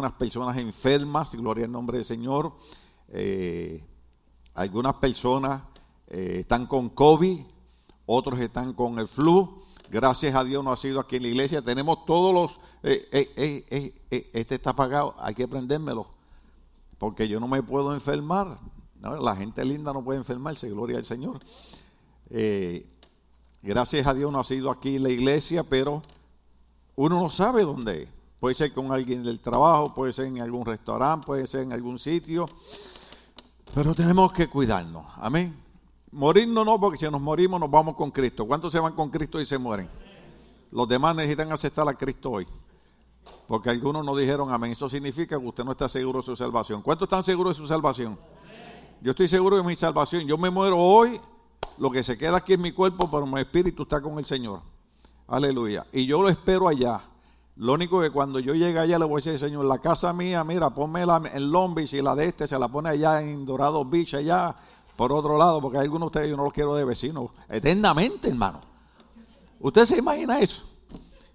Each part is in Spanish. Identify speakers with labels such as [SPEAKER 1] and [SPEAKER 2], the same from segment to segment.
[SPEAKER 1] algunas personas enfermas, gloria al nombre del Señor. Eh, algunas personas eh, están con COVID, otros están con el flu. Gracias a Dios no ha sido aquí en la iglesia. Tenemos todos los... Eh, este está pagado, hay que prendérmelo. Porque yo no me puedo enfermar. La gente linda no puede enfermarse, gloria al Señor. gracias a Dios no ha sido aquí en la iglesia, pero uno no sabe dónde es. Puede ser con alguien del trabajo, puede ser en algún restaurante, puede ser en algún sitio. Pero tenemos que cuidarnos. Amén. Morirnos no, porque si nos morimos nos vamos con Cristo. ¿Cuántos se van con Cristo y se mueren? Los demás necesitan aceptar a Cristo hoy. Porque algunos nos dijeron amén. Eso significa que usted no está seguro de su salvación. ¿Cuántos están seguros de su salvación? Yo estoy seguro de mi salvación. Yo me muero hoy. Lo que se queda aquí en mi cuerpo, pero mi espíritu está con el Señor. Aleluya. Y yo lo espero allá. Lo único que cuando yo llegue allá le voy a decir, Señor, la casa mía, mira, ponme en Long Beach y la de este se la pone allá en Dorado Beach, allá por otro lado, porque hay algunos de ustedes yo no los quiero de vecinos. Eternamente, hermano. ¿Usted se imagina eso?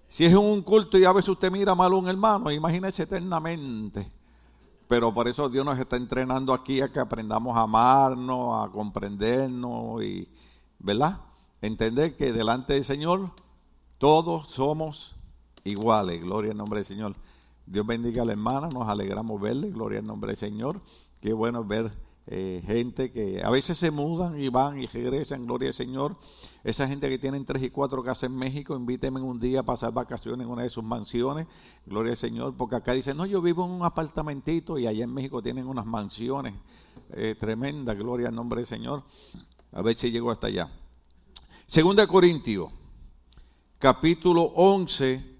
[SPEAKER 1] Si es un culto y a veces usted mira mal a un hermano, imagínese eternamente. Pero por eso Dios nos está entrenando aquí a que aprendamos a amarnos, a comprendernos y, ¿verdad? Entender que delante del Señor todos somos iguales. Gloria al nombre del Señor. Dios bendiga a la hermana, nos alegramos verle, gloria al nombre del Señor. Qué bueno ver eh, gente que a veces se mudan y van y regresan, gloria al Señor. Esa gente que tienen tres y cuatro casas en México, invítenme un día a pasar vacaciones en una de sus mansiones, gloria al Señor, porque acá dicen, no, yo vivo en un apartamentito y allá en México tienen unas mansiones eh, tremendas, gloria al nombre del Señor. A ver si llego hasta allá. Segunda Corintios, capítulo 11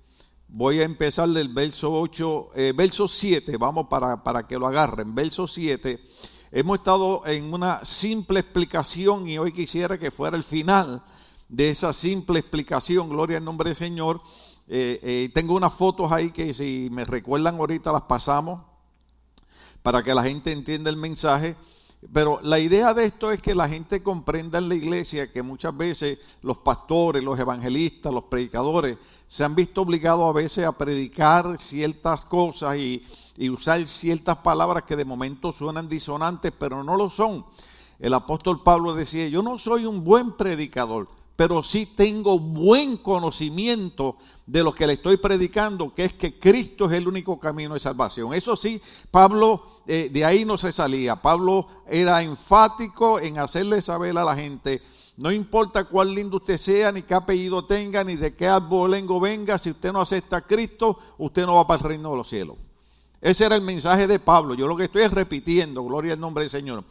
[SPEAKER 1] Voy a empezar del verso 8, eh, verso 7, vamos para, para que lo agarren. Verso 7, hemos estado en una simple explicación y hoy quisiera que fuera el final de esa simple explicación. Gloria al nombre del Señor. Eh, eh, tengo unas fotos ahí que si me recuerdan ahorita las pasamos para que la gente entienda el mensaje. Pero la idea de esto es que la gente comprenda en la iglesia que muchas veces los pastores, los evangelistas, los predicadores se han visto obligados a veces a predicar ciertas cosas y, usar ciertas palabras que de momento suenan disonantes, pero no lo son. El apóstol Pablo decía, yo no soy un buen predicador, pero sí tengo buen conocimiento de lo que le estoy predicando, que es que Cristo es el único camino de salvación. Eso sí, Pablo eh, de ahí no se salía. Pablo era enfático en hacerle saber a la gente, no importa cuál lindo usted sea, ni qué apellido tenga, ni de qué abolengo venga, si usted no acepta a Cristo, usted no va para el reino de los cielos. Ese era el mensaje de Pablo. Yo lo que estoy es repitiendo, gloria al nombre del Señor.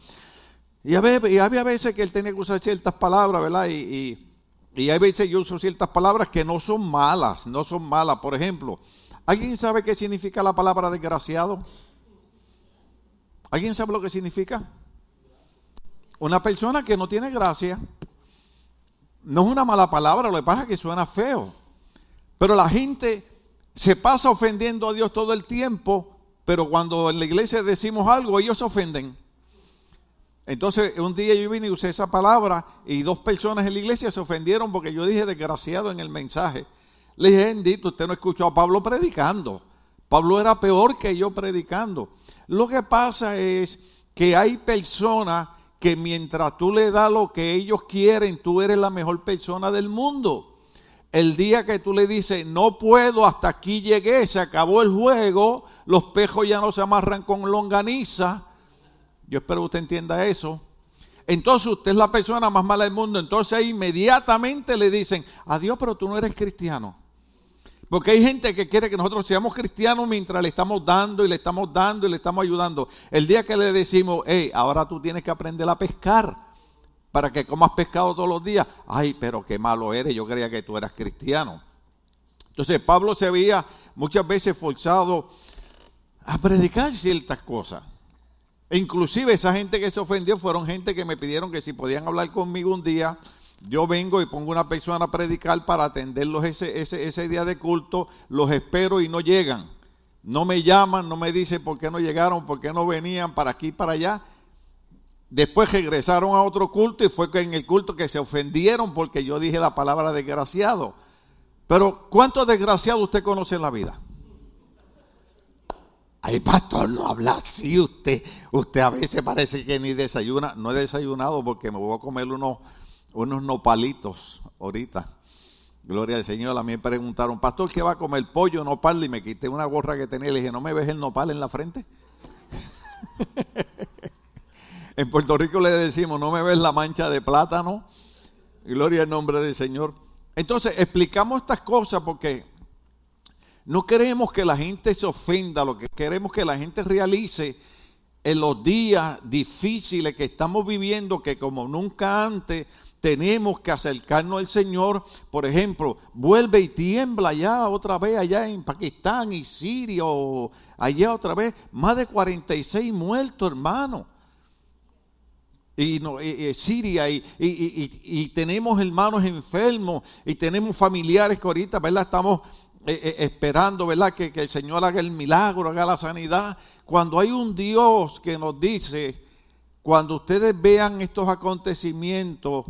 [SPEAKER 1] Y, había, veces que él tenía que usar ciertas palabras, ¿verdad? y y hay veces yo uso ciertas palabras que no son malas, no son malas. Por ejemplo, ¿alguien sabe qué significa la palabra desgraciado? ¿Alguien sabe lo que significa? Una persona que no tiene gracia. No es una mala palabra, lo que pasa es que suena feo. Pero la gente se pasa ofendiendo a Dios todo el tiempo, pero cuando en la iglesia decimos algo, ellos se ofenden. Entonces, un día yo vine y usé esa palabra y dos personas en la iglesia se ofendieron porque yo dije desgraciado en el mensaje. Le dije, bendito, usted no escuchó a Pablo predicando. Pablo era peor que yo predicando. Lo que pasa es que hay personas que mientras tú le das lo que ellos quieren, tú eres la mejor persona del mundo. El día que tú le dices, no puedo, hasta aquí llegué, se acabó el juego, los pejos ya no se amarran con longaniza, yo espero que usted entienda eso. Entonces usted es la persona más mala del mundo. Entonces inmediatamente le dicen, adiós, pero tú no eres cristiano. Porque hay gente que quiere que nosotros seamos cristianos mientras le estamos dando y le estamos dando y le estamos ayudando. El día que le decimos, hey, ahora tú tienes que aprender a pescar para que comas pescado todos los días. Ay, pero qué malo eres, yo creía que tú eras cristiano. Entonces Pablo se había muchas veces forzado a predicar ciertas cosas. E inclusive esa gente que se ofendió fueron gente que me pidieron que si podían hablar conmigo un día, yo vengo y pongo una persona a predicar para atenderlos ese, ese, ese día de culto, los espero y no llegan. No me llaman, no me dicen por qué no llegaron, por qué no venían para aquí, para allá. Después regresaron a otro culto y fue en el culto que se ofendieron porque yo dije la palabra desgraciado. Pero ¿cuántos desgraciados usted conoce en la vida? Ay, pastor, no habla así usted. Usted a veces parece que ni desayuna. No he desayunado porque me voy a comer unos, unos nopalitos ahorita. Gloria al Señor. A mí me preguntaron, pastor, ¿qué va a comer? Pollo, nopal. Y me quité una gorra que tenía y le dije, ¿no me ves el nopal en la frente? en Puerto Rico le decimos, ¿no me ves la mancha de plátano? Gloria al nombre del Señor. Entonces, explicamos estas cosas porque no queremos que la gente se ofenda, lo que queremos que la gente realice en los días difíciles que estamos viviendo, que como nunca antes tenemos que acercarnos al Señor. Por ejemplo, vuelve y tiembla ya otra vez allá en Pakistán y Siria o allá otra vez. Más de 46 muertos, hermano. Y, Siria y, y, tenemos hermanos enfermos y tenemos familiares que ahorita, ¿verdad? Estamos eh, eh, esperando, ¿verdad? Que, que el Señor haga el milagro, haga la sanidad. Cuando hay un Dios que nos dice, cuando ustedes vean estos acontecimientos,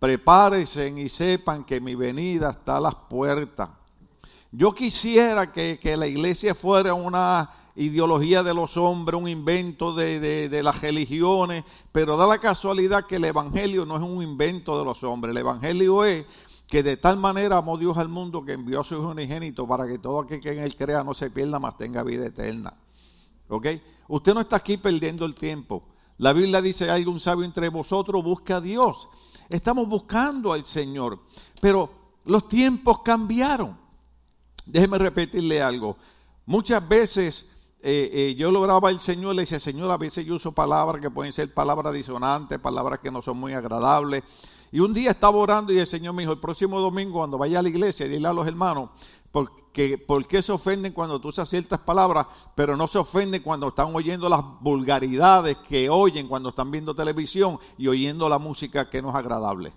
[SPEAKER 1] prepárense y sepan que mi venida está a las puertas. Yo quisiera que, la iglesia fuera una ideología de los hombres, un invento de, de, las religiones, pero da la casualidad que el Evangelio no es un invento de los hombres, el Evangelio es que de tal manera amó Dios al mundo que envió a su Hijo unigénito para que todo aquel que en él crea no se pierda, mas tenga vida eterna. ¿Ok? Usted no está aquí perdiendo el tiempo. La Biblia dice, hay un sabio entre vosotros, busca a Dios. Estamos buscando al Señor, pero los tiempos cambiaron. Déjeme repetirle algo. Muchas veces eh, eh, yo lograba el Señor, le decía, Señor, a veces yo uso palabras que pueden ser palabras disonantes, palabras que no son muy agradables. Y un día estaba orando y el Señor me dijo, el próximo domingo cuando vaya a la iglesia, dile a los hermanos, porque, ¿por qué se ofenden cuando tú usas ciertas palabras, pero no se ofenden cuando están oyendo las vulgaridades que oyen cuando están viendo televisión y oyendo la música que no es agradable?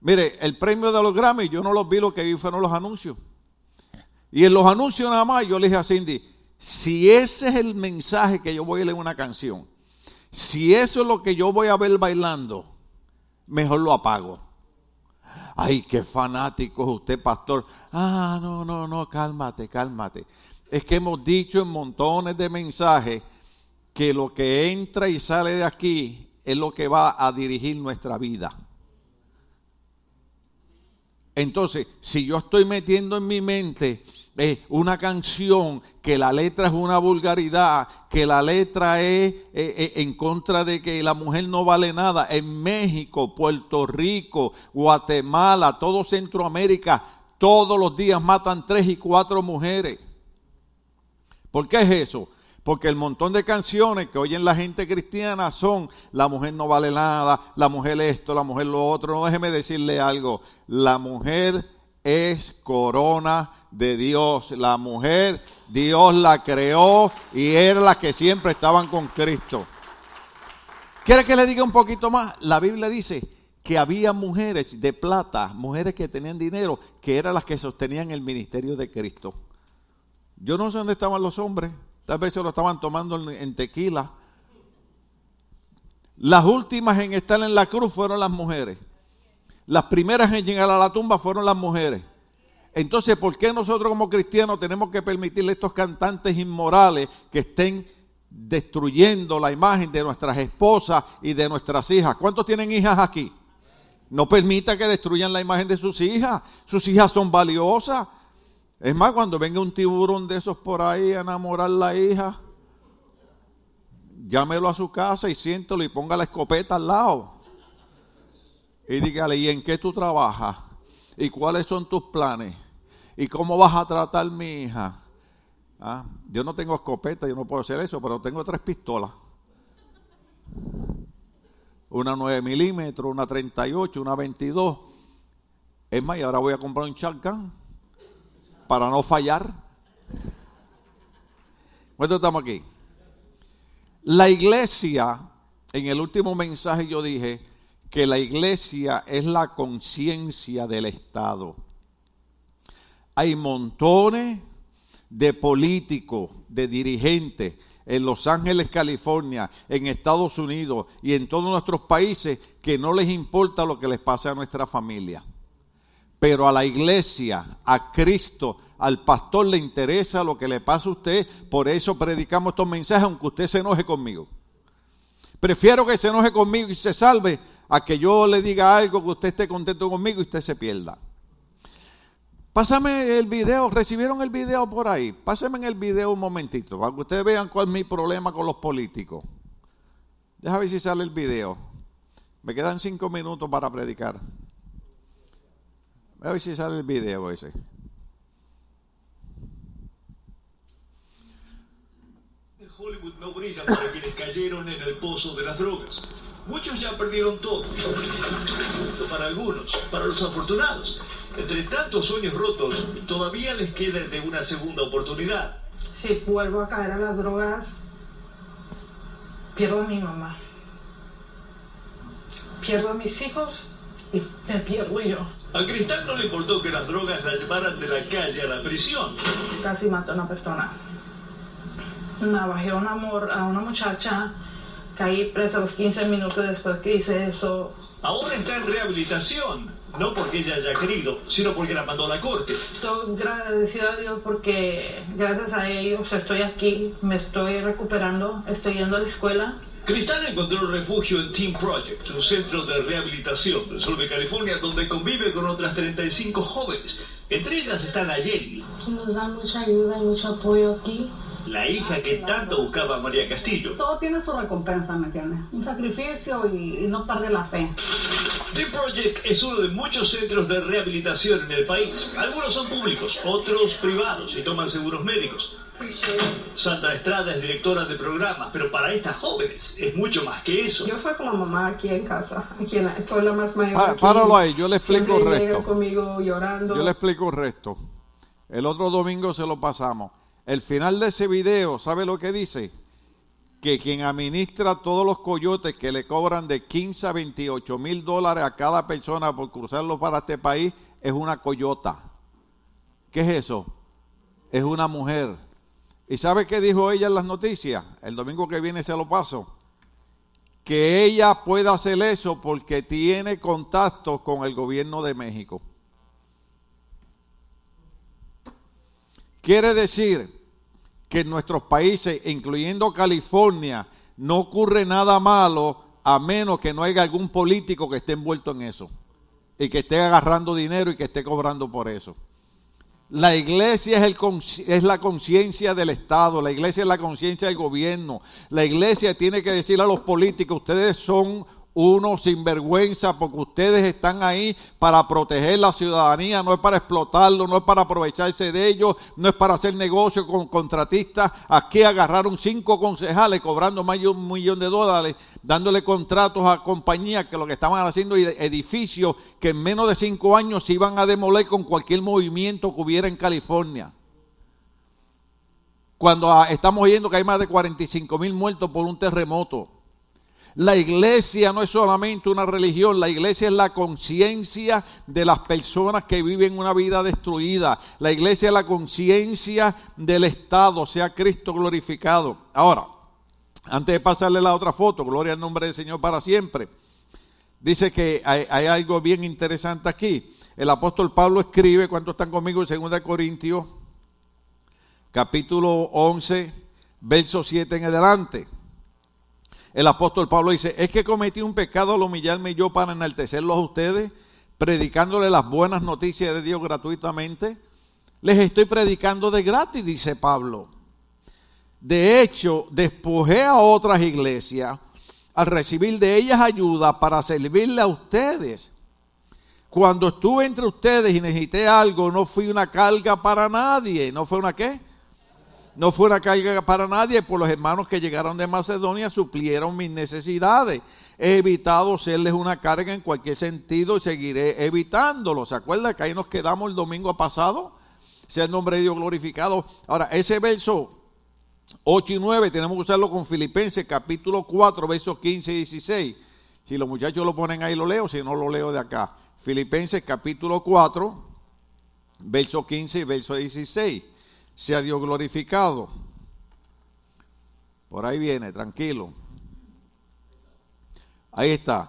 [SPEAKER 1] Mire, el premio de los Grammy, yo no los vi, lo que vi fueron los anuncios. Y en los anuncios nada más yo le dije a Cindy, si ese es el mensaje que yo voy a leer una canción, si eso es lo que yo voy a ver bailando, mejor lo apago. Ay, qué fanático es usted, pastor. Ah, no, no, no, cálmate, cálmate. Es que hemos dicho en montones de mensajes que lo que entra y sale de aquí es lo que va a dirigir nuestra vida. Entonces, si yo estoy metiendo en mi mente eh, una canción que la letra es una vulgaridad, que la letra es eh, eh, en contra de que la mujer no vale nada, en México, Puerto Rico, Guatemala, todo Centroamérica, todos los días matan tres y cuatro mujeres. ¿Por qué es eso? Porque el montón de canciones que oyen la gente cristiana son la mujer no vale nada, la mujer esto, la mujer lo otro. No déjeme decirle algo. La mujer es corona de Dios. La mujer, Dios la creó y era la que siempre estaban con Cristo. ¿Quiere que le diga un poquito más? La Biblia dice que había mujeres de plata, mujeres que tenían dinero, que eran las que sostenían el ministerio de Cristo. Yo no sé dónde estaban los hombres. Tal vez se lo estaban tomando en tequila. Las últimas en estar en la cruz fueron las mujeres. Las primeras en llegar a la tumba fueron las mujeres. Entonces, ¿por qué nosotros como cristianos tenemos que permitirle a estos cantantes inmorales que estén destruyendo la imagen de nuestras esposas y de nuestras hijas? ¿Cuántos tienen hijas aquí? No permita que destruyan la imagen de sus hijas. Sus hijas son valiosas. Es más, cuando venga un tiburón de esos por ahí a enamorar a la hija, llámelo a su casa y siéntelo y ponga la escopeta al lado. Y dígale, ¿y en qué tú trabajas? ¿Y cuáles son tus planes? ¿Y cómo vas a tratar mi hija? ¿Ah? Yo no tengo escopeta, yo no puedo hacer eso, pero tengo tres pistolas. Una 9 milímetros, una 38, una 22. Es más, y ahora voy a comprar un shotgun para no fallar. ¿Cuántos estamos aquí? La iglesia, en el último mensaje yo dije que la iglesia es la conciencia del Estado. Hay montones de políticos, de dirigentes en Los Ángeles, California, en Estados Unidos y en todos nuestros países que no les importa lo que les pase a nuestra familia. Pero a la iglesia, a Cristo, al pastor le interesa lo que le pasa a usted, por eso predicamos estos mensajes, aunque usted se enoje conmigo. Prefiero que se enoje conmigo y se salve a que yo le diga algo que usted esté contento conmigo y usted se pierda. Pásame el video, recibieron el video por ahí. Pásame en el video un momentito, para que ustedes vean cuál es mi problema con los políticos. Déjame ver si sale el video. Me quedan cinco minutos para predicar. A ver si sale el video ese.
[SPEAKER 2] Hollywood no brilla para quienes cayeron en el pozo de las drogas. Muchos ya perdieron todo. Para algunos, para los afortunados. Entre tantos sueños rotos, todavía les queda el de una segunda oportunidad.
[SPEAKER 3] Si vuelvo a caer a las drogas, pierdo a mi mamá. Pierdo a mis hijos y me pierdo yo.
[SPEAKER 2] A Cristal no le importó que las drogas la llevaran de la calle a la prisión.
[SPEAKER 3] Casi mato a una persona. Navajé un amor a una muchacha. Caí presa los 15 minutos después que hice eso.
[SPEAKER 2] Ahora está en rehabilitación. No porque ella haya querido, sino porque la mandó a la corte.
[SPEAKER 3] Estoy agradecida a Dios porque gracias a ellos estoy aquí, me estoy recuperando, estoy yendo a la escuela.
[SPEAKER 2] Cristal encontró refugio en Team Project, un centro de rehabilitación del sur de California donde convive con otras 35 jóvenes. Entre ellas está Nayeli,
[SPEAKER 3] Nos dan mucha ayuda y mucho apoyo aquí.
[SPEAKER 2] La hija que tanto buscaba María Castillo.
[SPEAKER 4] todo tiene su recompensa, ¿me entiendes? Un sacrificio y, y no perder la fe.
[SPEAKER 2] Team Project es uno de muchos centros de rehabilitación en el país. Algunos son públicos, otros privados y toman seguros médicos. Sandra Estrada es directora de programas, pero para estas jóvenes es mucho más que eso.
[SPEAKER 5] Yo fui con la mamá aquí en casa, aquí en la, fue la más mayor. Aquí.
[SPEAKER 1] páralo ahí, yo le explico el resto.
[SPEAKER 5] conmigo llorando.
[SPEAKER 1] Yo le explico el resto. El otro domingo se lo pasamos. El final de ese video, ¿sabe lo que dice? Que quien administra todos los coyotes que le cobran de 15 a 28 mil dólares a cada persona por cruzarlo para este país es una coyota. ¿Qué es eso? Es una mujer. ¿Y sabe qué dijo ella en las noticias? El domingo que viene se lo paso. Que ella pueda hacer eso porque tiene contacto con el gobierno de México. Quiere decir que en nuestros países, incluyendo California, no ocurre nada malo a menos que no haya algún político que esté envuelto en eso y que esté agarrando dinero y que esté cobrando por eso. La iglesia es, la conciencia del Estado, la iglesia es la conciencia del gobierno. La iglesia tiene que decirle a los políticos, ustedes son unos sinvergüenza porque ustedes están ahí para proteger la ciudadanía, no es para explotarlo, no es para aprovecharse de ellos, no es para hacer negocio con contratistas. Aquí agarraron cinco concejales cobrando más de un millón de dólares, dándole contratos a compañías que lo que estaban haciendo ed- edificios que en menos de cinco años se iban a demoler con cualquier movimiento que hubiera en California. Cuando ah, estamos oyendo que hay más de 45 mil muertos por un terremoto. La iglesia no es solamente una religión, la iglesia es la conciencia de las personas que viven una vida destruida. La iglesia es la conciencia del Estado, sea Cristo glorificado. Ahora, antes de pasarle la otra foto, gloria al nombre del Señor para siempre, dice que hay, algo bien interesante aquí. El apóstol Pablo escribe, ¿cuántos están conmigo? En 2 Corintios, capítulo 11, verso 7 en adelante el apóstol Pablo dice, es que cometí un pecado al humillarme yo para enaltecerlos a ustedes, predicándole las buenas noticias de Dios gratuitamente. Les estoy predicando de gratis, dice Pablo. De hecho, despojé a otras iglesias al recibir de ellas ayuda para servirle a ustedes. Cuando estuve entre ustedes y necesité algo, no fui una carga para nadie. ¿No fue una qué? No fue una carga para nadie, por los hermanos que llegaron de Macedonia suplieron mis necesidades. He evitado serles una carga en cualquier sentido y seguiré evitándolo. ¿Se acuerda que ahí nos quedamos el domingo pasado? Sea el nombre de Dios glorificado. Ahora, ese verso 8 y 9 tenemos que usarlo con Filipenses capítulo 4, versos 15 y 16. Si los muchachos lo ponen ahí lo leo, si no lo leo de acá. Filipenses capítulo 4, verso 15 y verso 16 sea Dios glorificado. Por ahí viene, tranquilo. Ahí está.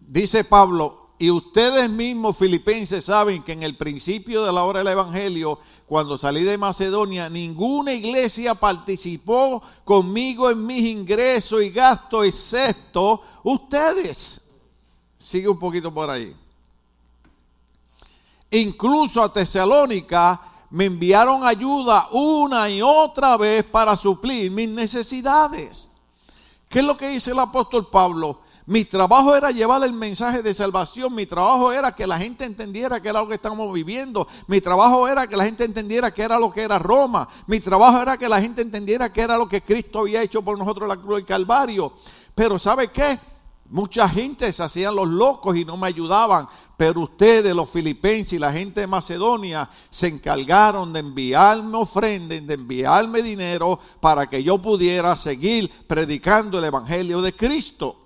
[SPEAKER 1] Dice Pablo, y ustedes mismos, filipenses, saben que en el principio de la hora del Evangelio, cuando salí de Macedonia, ninguna iglesia participó conmigo en mis ingresos y gastos, excepto ustedes. Sigue un poquito por ahí. Incluso a Tesalónica me enviaron ayuda una y otra vez para suplir mis necesidades. ¿Qué es lo que dice el apóstol Pablo? Mi trabajo era llevar el mensaje de salvación. Mi trabajo era que la gente entendiera que era lo que estamos viviendo. Mi trabajo era que la gente entendiera que era lo que era Roma. Mi trabajo era que la gente entendiera que era lo que Cristo había hecho por nosotros en la cruz del Calvario. Pero ¿sabe qué? Mucha gente se hacían los locos y no me ayudaban, pero ustedes, los filipenses y la gente de Macedonia, se encargaron de enviarme ofrendas, de enviarme dinero para que yo pudiera seguir predicando el Evangelio de Cristo.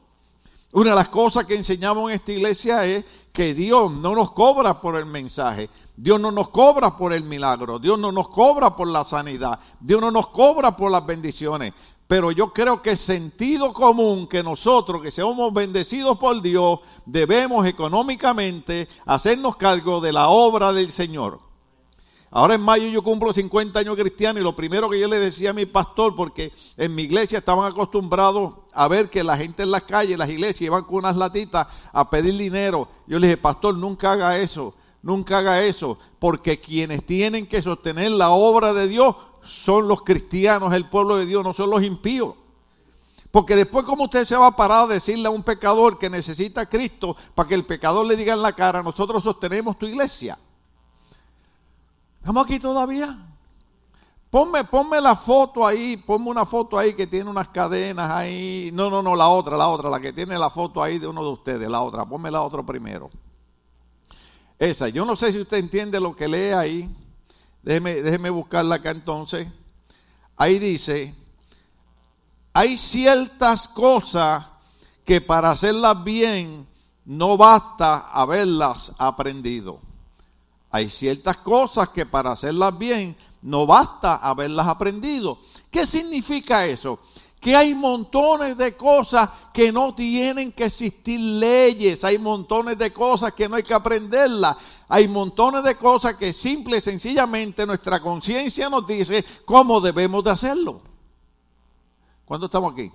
[SPEAKER 1] Una de las cosas que enseñamos en esta iglesia es que Dios no nos cobra por el mensaje, Dios no nos cobra por el milagro, Dios no nos cobra por la sanidad, Dios no nos cobra por las bendiciones. Pero yo creo que es sentido común que nosotros que somos bendecidos por Dios debemos económicamente hacernos cargo de la obra del Señor. Ahora en mayo yo cumplo 50 años cristiano y lo primero que yo le decía a mi pastor, porque en mi iglesia estaban acostumbrados a ver que la gente en las calles, las iglesias, iban con unas latitas a pedir dinero. Yo le dije, pastor, nunca haga eso, nunca haga eso, porque quienes tienen que sostener la obra de Dios son los cristianos, el pueblo de Dios, no son los impíos. Porque después, como usted se va a parar a decirle a un pecador que necesita Cristo para que el pecador le diga en la cara, nosotros sostenemos tu iglesia? ¿Estamos aquí todavía? Ponme, ponme la foto ahí, ponme una foto ahí que tiene unas cadenas ahí. No, no, no, la otra, la otra, la que tiene la foto ahí de uno de ustedes, la otra. Ponme la otra primero. Esa, yo no sé si usted entiende lo que lee ahí. Déjeme, déjeme buscarla acá entonces. Ahí dice, hay ciertas cosas que para hacerlas bien no basta haberlas aprendido. Hay ciertas cosas que para hacerlas bien no basta haberlas aprendido. ¿Qué significa eso? Que hay montones de cosas que no tienen que existir leyes, hay montones de cosas que no hay que aprenderlas, hay montones de cosas que simple y sencillamente nuestra conciencia nos dice cómo debemos de hacerlo. ¿Cuándo estamos aquí?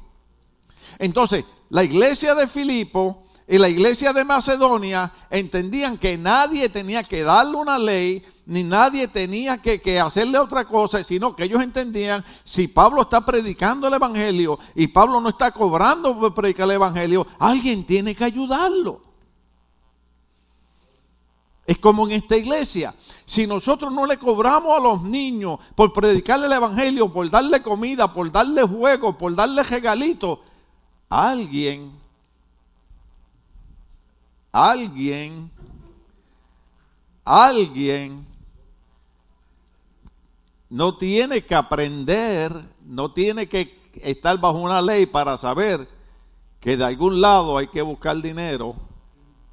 [SPEAKER 1] Entonces, la iglesia de Filipo y la iglesia de Macedonia entendían que nadie tenía que darle una ley, ni nadie tenía que, hacerle otra cosa, sino que ellos entendían, si Pablo está predicando el Evangelio y Pablo no está cobrando por predicar el Evangelio, alguien tiene que ayudarlo. Es como en esta iglesia. Si nosotros no le cobramos a los niños por predicarle el Evangelio, por darle comida, por darle juego, por darle regalitos, alguien alguien, alguien no tiene que aprender, no tiene que estar bajo una ley para saber que de algún lado hay que buscar dinero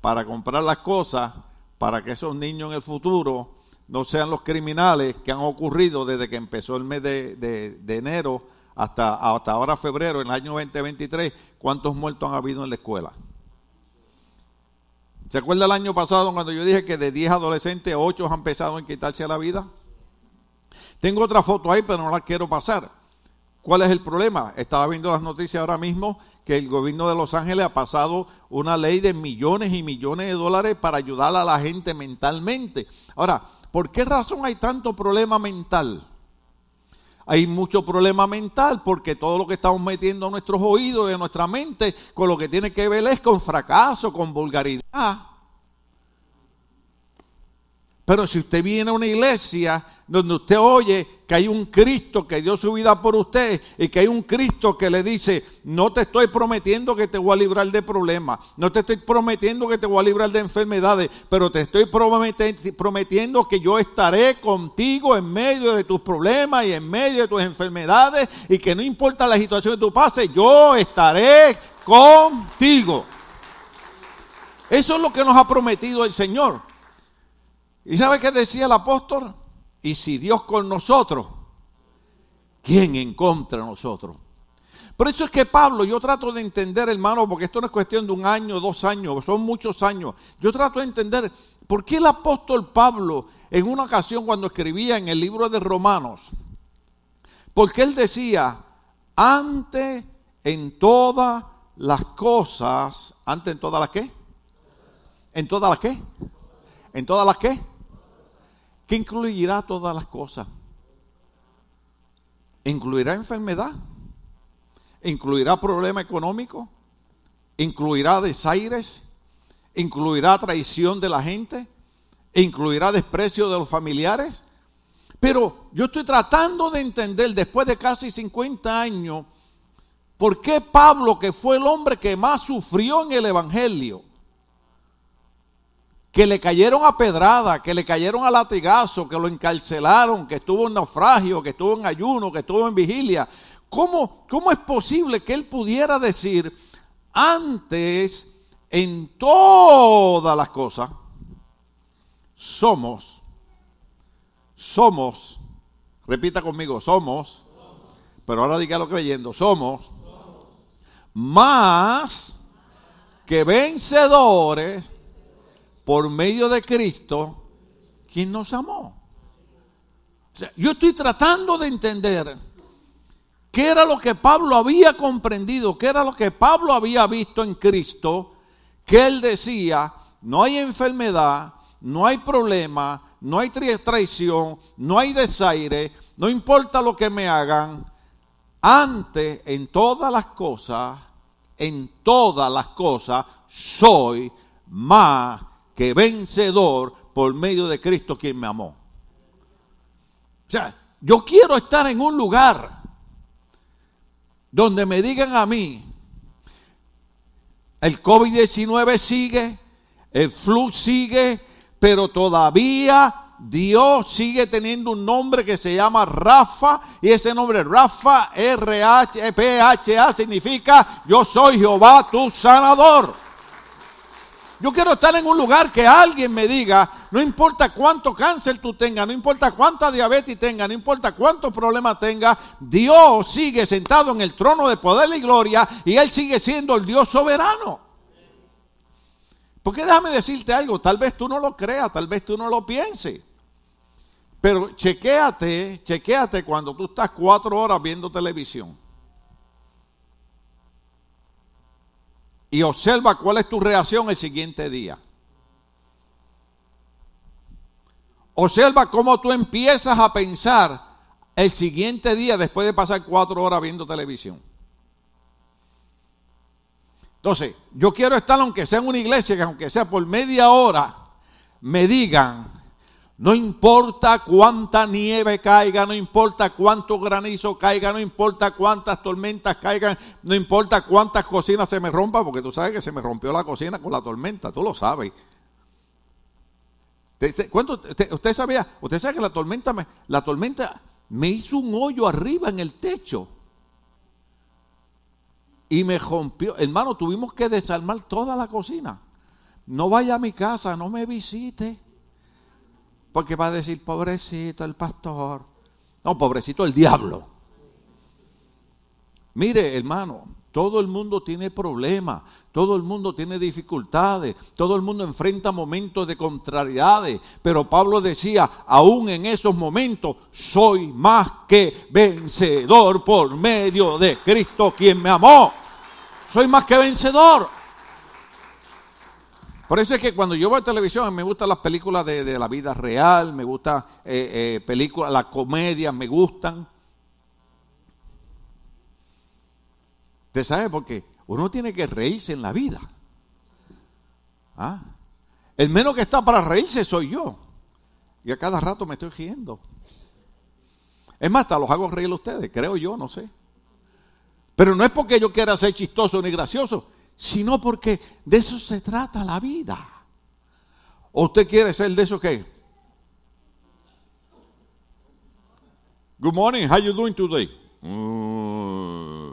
[SPEAKER 1] para comprar las cosas para que esos niños en el futuro no sean los criminales que han ocurrido desde que empezó el mes de, enero hasta, hasta ahora febrero, en el año 2023, cuántos muertos han habido en la escuela. ¿Se acuerda el año pasado cuando yo dije que de 10 adolescentes, 8 han empezado en quitarse la vida? Tengo otra foto ahí, pero no la quiero pasar. ¿Cuál es el problema? Estaba viendo las noticias ahora mismo que el gobierno de Los Ángeles ha pasado una ley de millones y millones de dólares para ayudar a la gente mentalmente. Ahora, ¿por qué razón hay tanto problema mental? Hay mucho problema mental porque todo lo que estamos metiendo a nuestros oídos y a nuestra mente con lo que tiene que ver es con fracaso, con vulgaridad. Pero si usted viene a una iglesia donde usted oye que hay un Cristo que dio su vida por usted y que hay un Cristo que le dice, no te estoy prometiendo que te voy a librar de problemas, no te estoy prometiendo que te voy a librar de enfermedades, pero te estoy prometiendo que yo estaré contigo en medio de tus problemas y en medio de tus enfermedades y que no importa la situación que tú pases, yo estaré contigo. Eso es lo que nos ha prometido el Señor. ¿Y sabe qué decía el apóstol? Y si Dios con nosotros, ¿quién en contra de nosotros? Por eso es que Pablo, yo trato de entender, hermano, porque esto no es cuestión de un año, dos años, son muchos años. Yo trato de entender por qué el apóstol Pablo, en una ocasión cuando escribía en el libro de Romanos, porque él decía, ante en todas las cosas, ante en todas las qué? ¿En todas las qué? ¿En todas las qué? ¿Qué incluirá todas las cosas? ¿Incluirá enfermedad? ¿Incluirá problema económico? ¿Incluirá desaires? ¿Incluirá traición de la gente? ¿Incluirá desprecio de los familiares? Pero yo estoy tratando de entender después de casi 50 años por qué Pablo, que fue el hombre que más sufrió en el Evangelio, que le cayeron a pedrada, que le cayeron a latigazo, que lo encarcelaron, que estuvo en naufragio, que estuvo en ayuno, que estuvo en vigilia. ¿Cómo, cómo es posible que él pudiera decir antes en todas las cosas somos, somos, repita conmigo, somos, pero ahora dígalo creyendo, somos más que vencedores por medio de Cristo, quien nos amó. yo estoy tratando de entender qué era lo que Pablo había comprendido, qué era lo que Pablo había visto en Cristo, que él decía, no hay enfermedad, no hay problema, no hay traición, no hay desaire, no importa lo que me hagan, antes en todas las cosas, en todas las cosas, soy más que vencedor por medio de Cristo quien me amó. O sea, yo quiero estar en un lugar donde me digan a mí, el COVID-19 sigue, el flu sigue, pero todavía Dios sigue teniendo un nombre que se llama Rafa y ese nombre Rafa, R-H-P-H-A significa yo soy Jehová tu sanador. Yo quiero estar en un lugar que alguien me diga, no importa cuánto cáncer tú tengas, no importa cuánta diabetes tengas, no importa cuántos problemas tengas, Dios sigue sentado en el trono de poder y gloria y Él sigue siendo el Dios soberano. Porque déjame decirte algo, tal vez tú no lo creas, tal vez tú no lo pienses. Pero chequéate, chequéate cuando tú estás cuatro horas viendo televisión. Y observa cuál es tu reacción el siguiente día. Observa cómo tú empiezas a pensar el siguiente día después de pasar cuatro horas viendo televisión. Entonces, yo quiero estar, aunque sea en una iglesia, que aunque sea por media hora, me digan, no importa cuánta nieve caiga, no importa cuánto granizo caiga, no importa cuántas tormentas caigan, no importa cuántas cocinas se me rompan, porque tú sabes que se me rompió la cocina con la tormenta, tú lo sabes. Usted, sabía, usted sabe que la tormenta, me, la tormenta me hizo un hoyo arriba en el techo y me rompió. Hermano, tuvimos que desarmar toda la cocina. No vaya a mi casa, no me visite. Porque va a decir, pobrecito el pastor. No, pobrecito el diablo. Mire, hermano, todo el mundo tiene problemas, todo el mundo tiene dificultades, todo el mundo enfrenta momentos de contrariedades, pero Pablo decía, aún en esos momentos soy más que vencedor por medio de Cristo quien me amó. Soy más que vencedor. Por eso es que cuando yo voy a televisión me gustan las películas de, la vida real, me gustan eh, eh, películas, las comedias me gustan. ¿Usted sabe por qué? Uno tiene que reírse en la vida. ¿Ah? El menos que está para reírse soy yo. Y a cada rato me estoy riendo. Es más, hasta los hago reír a ustedes, creo yo, no sé. Pero no es porque yo quiera ser chistoso ni gracioso, sino porque de eso se trata la vida. ¿O usted quiere ser de eso qué? Good morning, how you doing today? Mm.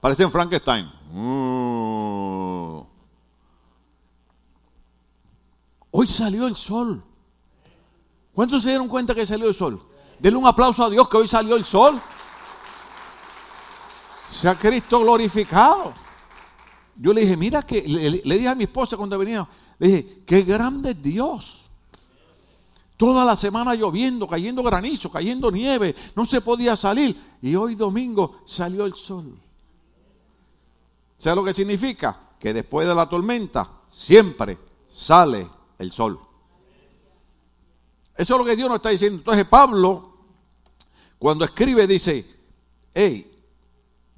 [SPEAKER 1] Parece en Frankenstein. Mm. Hoy salió el sol. ¿Cuántos se dieron cuenta que salió el sol? Denle un aplauso a Dios que hoy salió el sol. sea Cristo glorificado. Yo le dije, mira que, le, dije a mi esposa cuando venía, le dije, qué grande es Dios. Toda la semana lloviendo, cayendo granizo, cayendo nieve, no se podía salir. Y hoy domingo salió el sol. ¿Sabe lo que significa? Que después de la tormenta siempre sale el sol. Eso es lo que Dios nos está diciendo. Entonces Pablo, cuando escribe, dice, hey,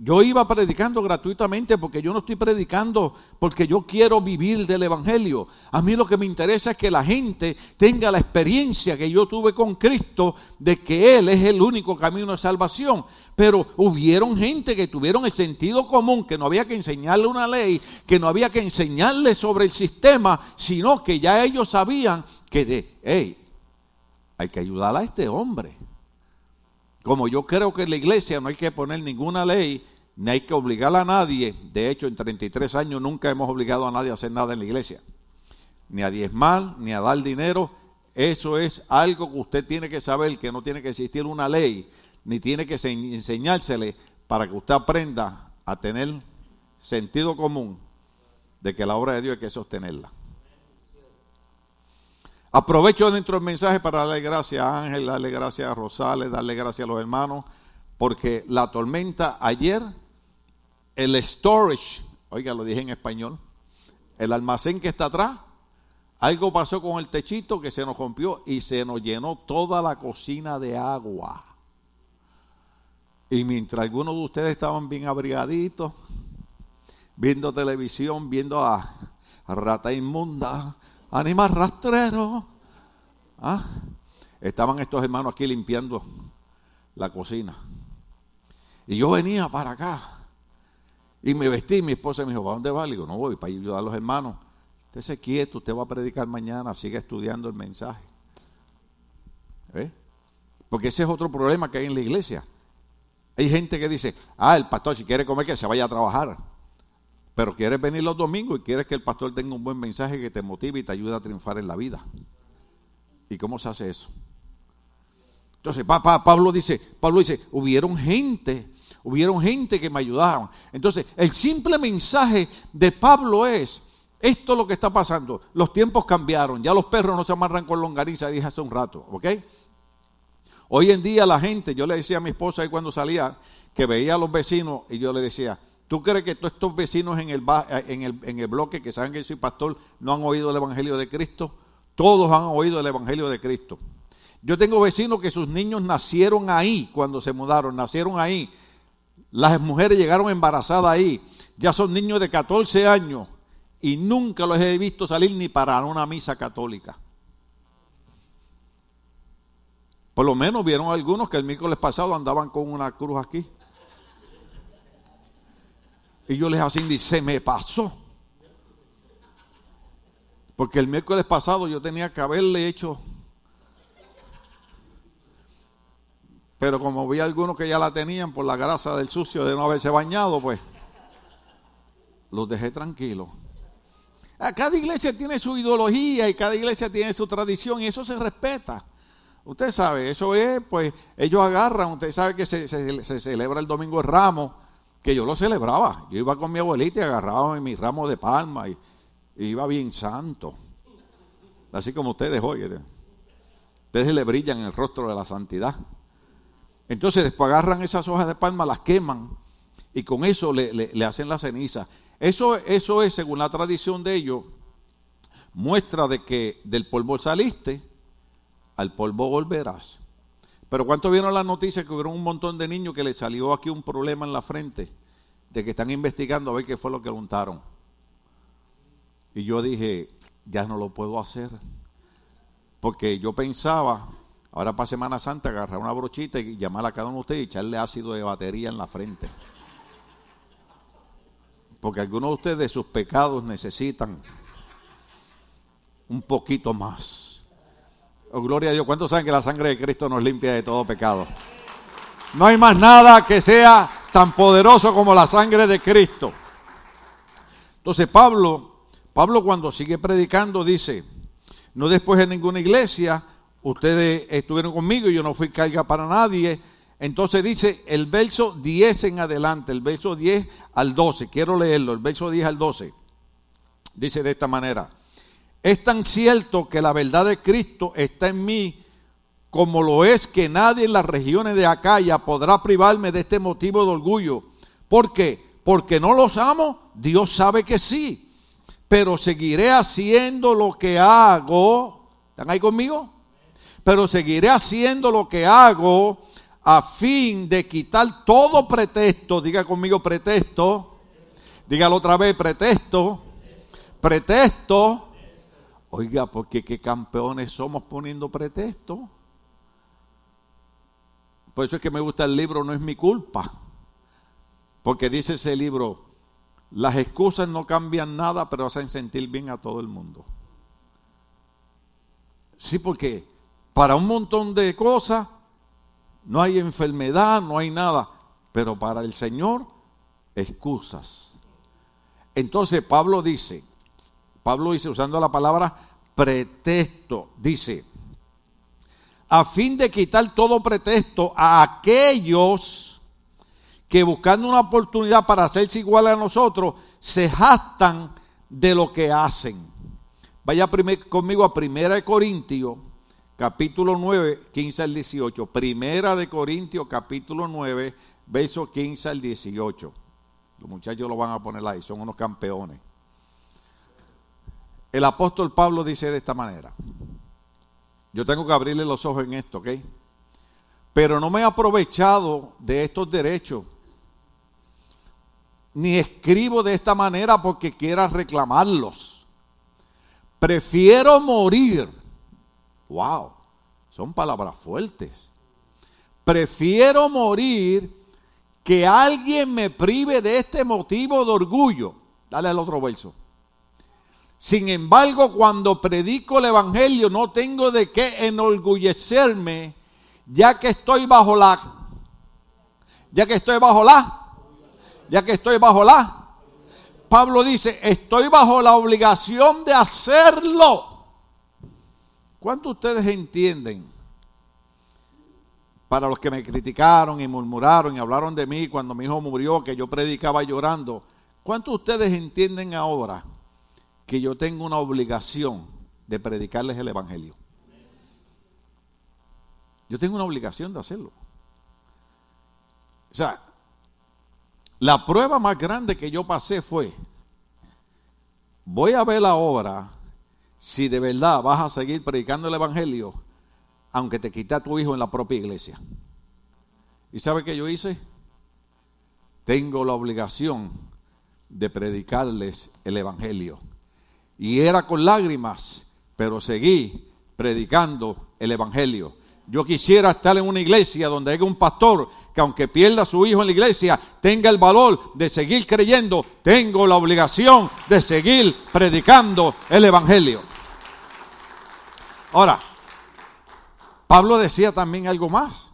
[SPEAKER 1] yo iba predicando gratuitamente porque yo no estoy predicando porque yo quiero vivir del Evangelio. A mí lo que me interesa es que la gente tenga la experiencia que yo tuve con Cristo de que Él es el único camino de salvación. Pero hubieron gente que tuvieron el sentido común, que no había que enseñarle una ley, que no había que enseñarle sobre el sistema, sino que ya ellos sabían que de, hey, hay que ayudar a este hombre. Como yo creo que en la iglesia no hay que poner ninguna ley, ni hay que obligar a nadie. De hecho, en 33 años nunca hemos obligado a nadie a hacer nada en la iglesia. Ni a diezmar, ni a dar dinero. Eso es algo que usted tiene que saber, que no tiene que existir una ley, ni tiene que enseñársele para que usted aprenda a tener sentido común de que la obra de Dios hay que sostenerla. Aprovecho dentro del mensaje para darle gracias a Ángel, darle gracias a Rosales, darle gracias a los hermanos, porque la tormenta ayer, el storage, oiga, lo dije en español, el almacén que está atrás, algo pasó con el techito que se nos rompió y se nos llenó toda la cocina de agua. Y mientras algunos de ustedes estaban bien abrigaditos, viendo televisión, viendo a, rata inmunda, animal rastrero. ¿Ah? Estaban estos hermanos aquí limpiando la cocina. Y yo venía para acá. Y me vestí, mi esposa me dijo, ¿para dónde va? Le digo, no voy para ayudar a los hermanos. Usted se quieto, usted va a predicar mañana, sigue estudiando el mensaje. ¿Eh? Porque ese es otro problema que hay en la iglesia. Hay gente que dice, ah, el pastor si quiere comer que se vaya a trabajar. Pero quieres venir los domingos y quieres que el pastor tenga un buen mensaje que te motive y te ayude a triunfar en la vida. ¿Y cómo se hace eso? Entonces, Pablo dice, Pablo dice, hubieron gente, hubieron gente que me ayudaron. Entonces, el simple mensaje de Pablo es, esto es lo que está pasando. Los tiempos cambiaron, ya los perros no se amarran con longaniza, dije hace un rato, ¿ok? Hoy en día la gente, yo le decía a mi esposa ahí cuando salía, que veía a los vecinos y yo le decía, ¿Tú crees que todos estos vecinos en el, en, el, en el bloque que saben que soy pastor no han oído el Evangelio de Cristo? Todos han oído el Evangelio de Cristo. Yo tengo vecinos que sus niños nacieron ahí cuando se mudaron, nacieron ahí. Las mujeres llegaron embarazadas ahí. Ya son niños de 14 años y nunca los he visto salir ni para una misa católica. Por lo menos vieron algunos que el miércoles pasado andaban con una cruz aquí. Y yo les así, se me pasó. Porque el miércoles pasado yo tenía que haberle hecho. Pero como vi algunos que ya la tenían por la grasa del sucio de no haberse bañado, pues los dejé tranquilos. Ah, cada iglesia tiene su ideología y cada iglesia tiene su tradición y eso se respeta. Usted sabe, eso es, pues ellos agarran, usted sabe que se, se celebra el domingo Ramos que yo lo celebraba. Yo iba con mi abuelita y agarraba mi ramo de palma y, iba bien santo. Así como ustedes hoy. Ustedes le brillan el rostro de la santidad. Entonces después agarran esas hojas de palma, las queman y con eso le, hacen la ceniza. Eso, eso es, según la tradición de ellos, muestra de que del polvo saliste, al polvo volverás. Pero ¿cuánto vieron la noticia que hubo un montón de niños que le salió aquí un problema en la frente? De que están investigando a ver qué fue lo que untaron. Y yo dije, ya no lo puedo hacer. Porque yo pensaba, ahora para Semana Santa, agarrar una brochita y llamar a cada uno de ustedes y echarle ácido de batería en la frente. Porque algunos de ustedes de sus pecados necesitan un poquito más. Oh, gloria a Dios. ¿Cuántos saben que la sangre de Cristo nos limpia de todo pecado? No hay más nada que sea tan poderoso como la sangre de Cristo. Entonces Pablo, Pablo cuando sigue predicando dice, no después de ninguna iglesia, ustedes estuvieron conmigo y yo no fui carga para nadie. Entonces dice el verso 10 en adelante, el verso 10 al 12, quiero leerlo, el verso 10 al 12. Dice de esta manera, es tan cierto que la verdad de Cristo está en mí como lo es que nadie en las regiones de Acaya podrá privarme de este motivo de orgullo. ¿Por qué? Porque no los amo, Dios sabe que sí, pero seguiré haciendo lo que hago. ¿Están ahí conmigo? Pero seguiré haciendo lo que hago a fin de quitar todo pretexto, diga conmigo pretexto, dígalo otra vez, pretexto, pretexto. Oiga, porque qué campeones somos poniendo pretexto. Por eso es que me gusta el libro, no es mi culpa. Porque dice ese libro, las excusas no cambian nada, pero hacen sentir bien a todo el mundo. Sí, porque para un montón de cosas no hay enfermedad, no hay nada, pero para el Señor, excusas. Entonces Pablo dice, Pablo dice usando la palabra pretexto, dice, a fin de quitar todo pretexto a aquellos que buscando una oportunidad para hacerse igual a nosotros, se jactan de lo que hacen. Vaya conmigo a Primera de Corintios, capítulo 9, 15 al 18. Primera de Corintios, capítulo 9, versos 15 al 18. Los muchachos lo van a poner ahí, son unos campeones. El apóstol Pablo dice de esta manera. Yo tengo que abrirle los ojos en esto, ¿ok? Pero no me he aprovechado de estos derechos. Ni escribo de esta manera porque quiera reclamarlos. Prefiero morir. Wow, son palabras fuertes. Prefiero morir que alguien me prive de este motivo de orgullo. Dale al otro verso. Sin embargo, cuando predico el Evangelio no tengo de qué enorgullecerme, ya que estoy bajo la, ya que estoy bajo la, ya que estoy bajo la. Pablo dice, estoy bajo la obligación de hacerlo. ¿Cuántos ustedes entienden? Para los que me criticaron y murmuraron y hablaron de mí cuando mi hijo murió, que yo predicaba llorando, ¿cuántos ustedes entienden ahora? Que yo tengo una obligación de predicarles el Evangelio. Yo tengo una obligación de hacerlo. O sea, la prueba más grande que yo pasé fue, voy a ver ahora si de verdad vas a seguir predicando el Evangelio, aunque te quita tu hijo en la propia iglesia. ¿Y sabe qué yo hice? Tengo la obligación de predicarles el Evangelio y era con lágrimas, pero seguí predicando el Evangelio. Yo quisiera estar en una iglesia donde haya un pastor que aunque pierda a su hijo en la iglesia, tenga el valor de seguir creyendo. Tengo la obligación de seguir predicando el Evangelio. Ahora, Pablo decía también algo más.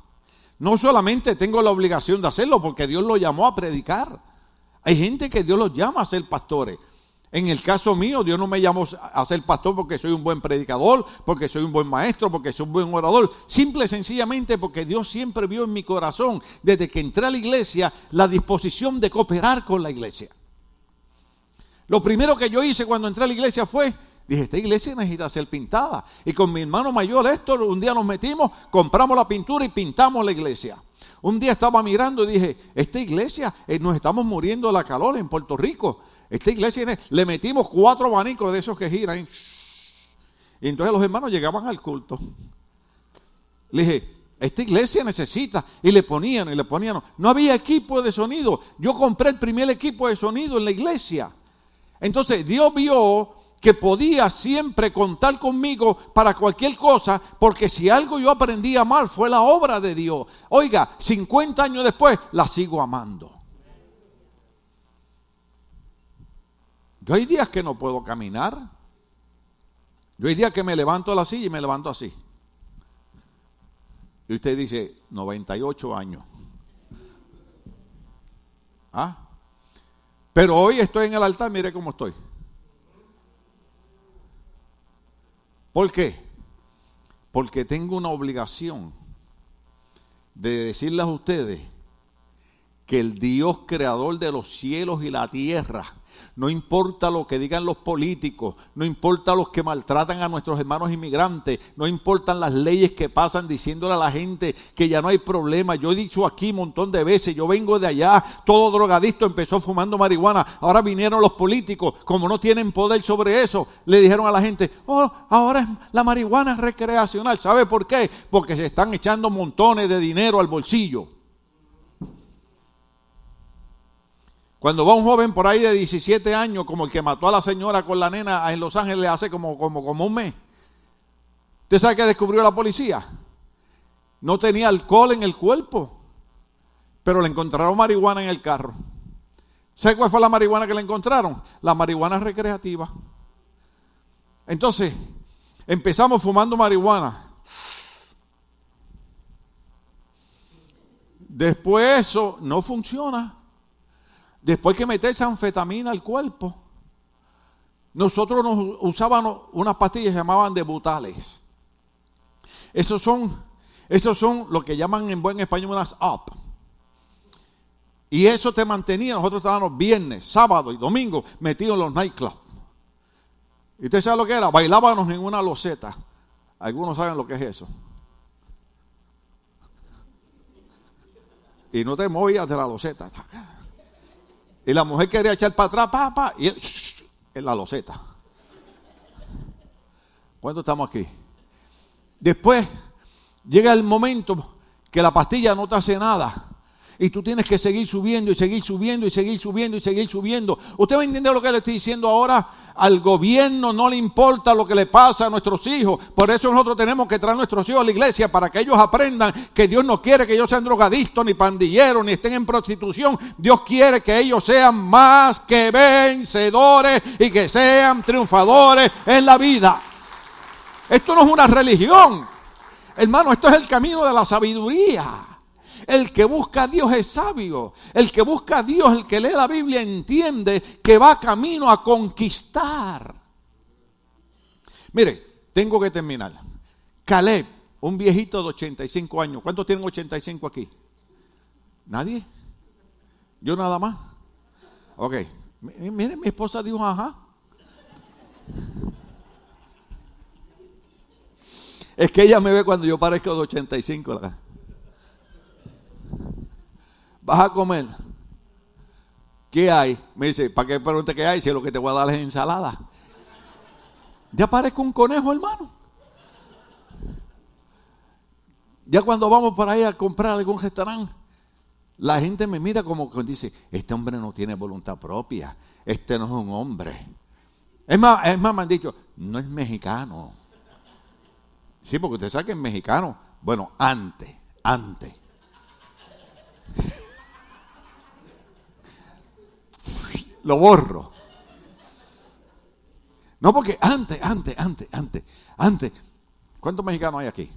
[SPEAKER 1] No solamente tengo la obligación de hacerlo porque Dios lo llamó a predicar. Hay gente que Dios los llama a ser pastores. En el caso mío, Dios no me llamó a ser pastor porque soy un buen predicador, porque soy un buen maestro, porque soy un buen orador. Simple y sencillamente porque Dios siempre vio en mi corazón, desde que entré a la iglesia, la disposición de cooperar con la iglesia. Lo primero que yo hice cuando entré a la iglesia fue, dije, esta iglesia necesita ser pintada. Y con mi hermano mayor Héctor, un día nos metimos, compramos la pintura y pintamos la iglesia. Un día estaba mirando y dije, esta iglesia, eh, nos estamos muriendo de la calor en Puerto Rico. Esta iglesia le metimos cuatro abanicos de esos que giran. Y entonces los hermanos llegaban al culto. Le dije, esta iglesia necesita. Y le ponían y le ponían. No había equipo de sonido. Yo compré el primer equipo de sonido en la iglesia. Entonces Dios vio que podía siempre contar conmigo para cualquier cosa, porque si algo yo aprendía mal fue la obra de Dios. Oiga, 50 años después la sigo amando. Yo hay días que no puedo caminar. Yo hay días que me levanto a la silla y me levanto así. Y usted dice, 98 años. ¿Ah? Pero hoy estoy en el altar, mire cómo estoy. ¿Por qué? Porque tengo una obligación de decirles a ustedes que el Dios creador de los cielos y la tierra, no importa lo que digan los políticos, no importa los que maltratan a nuestros hermanos inmigrantes, no importan las leyes que pasan diciéndole a la gente que ya no hay problema. Yo he dicho aquí un montón de veces, yo vengo de allá, todo drogadicto empezó fumando marihuana, ahora vinieron los políticos, como no tienen poder sobre eso, le dijeron a la gente, oh, ahora la marihuana es recreacional. ¿Sabe por qué? Porque se están echando montones de dinero al bolsillo. Cuando va un joven por ahí de 17 años, como el que mató a la señora con la nena en Los Ángeles hace como, como, como un mes. ¿Usted sabe qué descubrió la policía? No tenía alcohol en el cuerpo, pero le encontraron marihuana en el carro. ¿Sabe cuál fue la marihuana que le encontraron? La marihuana recreativa. Entonces, empezamos fumando marihuana. Después eso no funciona. Después que meterse anfetamina al cuerpo, nosotros nos usábamos unas pastillas que llamaban de butales. Esos son, esos son lo que llaman en buen español unas up. Y eso te mantenía, nosotros estábamos viernes, sábado y domingo metidos en los nightclubs. ¿Y usted sabe lo que era? Bailábamos en una loseta. Algunos saben lo que es eso. Y no te movías de la loseta. Y la mujer quería echar para atrás, pa, y él, en la loseta. ¿Cuánto estamos aquí? Después llega el momento que la pastilla no te hace nada. Y tú tienes que seguir subiendo y seguir subiendo y seguir subiendo y seguir subiendo. ¿Usted va a entender lo que le estoy diciendo ahora? Al gobierno no le importa lo que le pasa a nuestros hijos. Por eso nosotros tenemos que traer a nuestros hijos a la iglesia para que ellos aprendan que Dios no quiere que ellos sean drogadictos, ni pandilleros, ni estén en prostitución. Dios quiere que ellos sean más que vencedores y que sean triunfadores en la vida. Esto no es una religión. Hermano, esto es el camino de la sabiduría. El que busca a Dios es sabio. El que busca a Dios, el que lee la Biblia, entiende que va camino a conquistar. Mire, tengo que terminar. Caleb, un viejito de 85 años. ¿Cuántos tienen 85 aquí? ¿Nadie? ¿Yo nada más? Ok. Mire, mi esposa dijo, ajá. Es que ella me ve cuando yo parezco de 85. Vas a comer. ¿Qué hay? Me dice, ¿para qué pregunte qué hay? Si lo que te voy a dar es ensalada. Ya parezco un conejo, hermano. Ya cuando vamos para ahí a comprar algún restaurante, la gente me mira como que dice, este hombre no tiene voluntad propia, este no es un hombre. Es más, es más, me han dicho, no es mexicano. Sí, porque usted sabe que es mexicano. Bueno, antes, antes. Lo borro. No, porque antes, antes, antes, antes, antes. ¿Cuántos mexicanos hay aquí?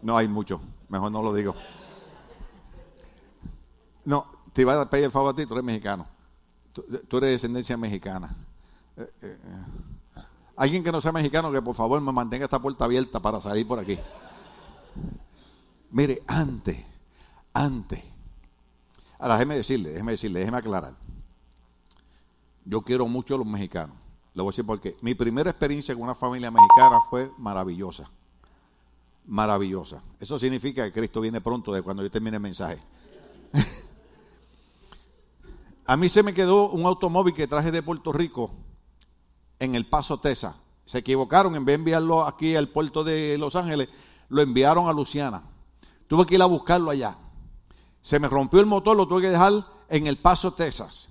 [SPEAKER 1] No hay muchos. Mejor no lo digo. No, te iba a pedir el favor a ti, tú eres mexicano. Tú, eres de descendencia mexicana. Eh, eh, eh. Alguien que no sea mexicano, que por favor me mantenga esta puerta abierta para salir por aquí. Mire, antes, antes. Ahora, déjeme decirle, déjeme decirle, déjeme aclarar. Yo quiero mucho a los mexicanos. Le voy a decir porque mi primera experiencia con una familia mexicana fue maravillosa. Maravillosa. Eso significa que Cristo viene pronto de cuando yo termine el mensaje. a mí se me quedó un automóvil que traje de Puerto Rico en El Paso, Texas. Se equivocaron, en vez de enviarlo aquí al puerto de Los Ángeles, lo enviaron a Luciana. Tuve que ir a buscarlo allá. Se me rompió el motor, lo tuve que dejar en El Paso, Texas.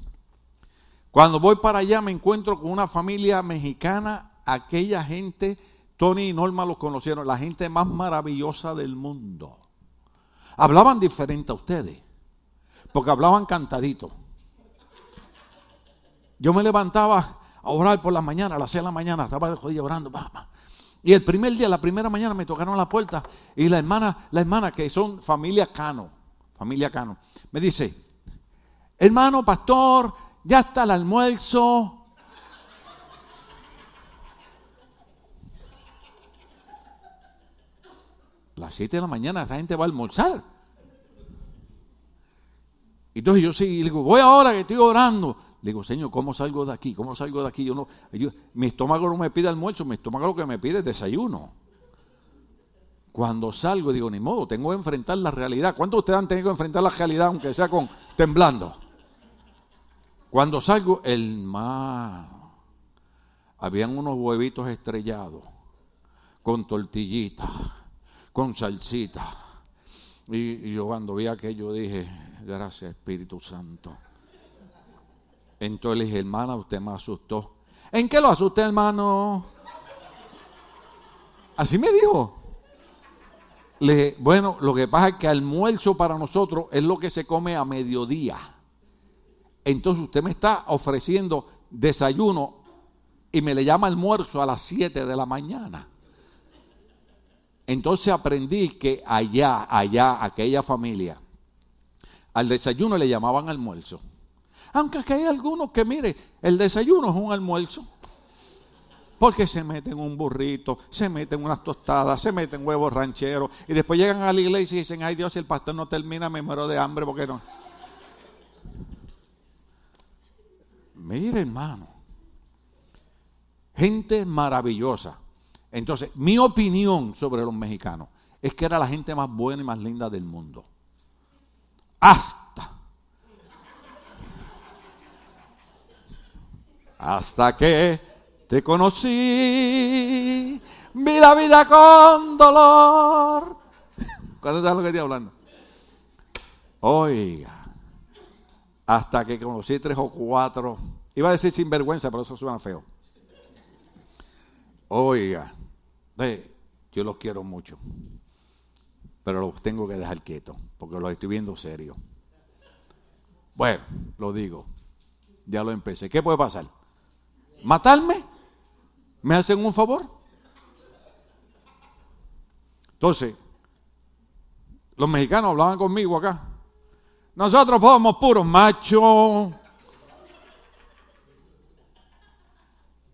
[SPEAKER 1] Cuando voy para allá me encuentro con una familia mexicana, aquella gente, Tony y Norma los conocieron, la gente más maravillosa del mundo. Hablaban diferente a ustedes, porque hablaban cantadito. Yo me levantaba a orar por la mañana, a las 6 de la mañana, estaba de jodida orando, Y el primer día, la primera mañana me tocaron la puerta y la hermana, la hermana que son familia Cano, familia Cano, me dice, hermano pastor, ya está el almuerzo. Las 7 de la mañana esa gente va a almorzar. Entonces yo sí, le digo, voy ahora que estoy orando. Le digo, Señor, ¿cómo salgo de aquí? ¿Cómo salgo de aquí? Yo no, mi estómago no me pide almuerzo, mi estómago lo que me pide es desayuno. Cuando salgo, digo, ni modo, tengo que enfrentar la realidad. ¿Cuántos de ustedes han tenido que enfrentar la realidad, aunque sea con temblando? Cuando salgo, mar. Habían unos huevitos estrellados, con tortillitas, con salsita. Y, y yo cuando vi aquello dije, gracias Espíritu Santo. Entonces le dije, hermana, usted me asustó. ¿En qué lo asusté, hermano? Así me dijo. Le dije, bueno, lo que pasa es que almuerzo para nosotros es lo que se come a mediodía. Entonces usted me está ofreciendo desayuno y me le llama almuerzo a las 7 de la mañana. Entonces aprendí que allá, allá, aquella familia, al desayuno le llamaban almuerzo. Aunque aquí hay algunos que, mire, el desayuno es un almuerzo. Porque se meten un burrito, se meten unas tostadas, se meten huevos rancheros y después llegan a la iglesia y dicen, ay Dios, si el pastor no termina, me muero de hambre porque no. Mire, hermano, gente maravillosa. Entonces, mi opinión sobre los mexicanos es que era la gente más buena y más linda del mundo. Hasta. Hasta que te conocí, vi la vida con dolor. ¿Cuándo sabes lo que estoy hablando? Oiga, hasta que conocí tres o cuatro, iba a decir sinvergüenza, pero eso suena feo. Oiga, yo los quiero mucho, pero los tengo que dejar quietos, porque los estoy viendo serio. Bueno, lo digo, ya lo empecé. ¿Qué puede pasar? ¿Matarme? ¿Me hacen un favor? Entonces, los mexicanos hablaban conmigo acá. Nosotros somos puros machos.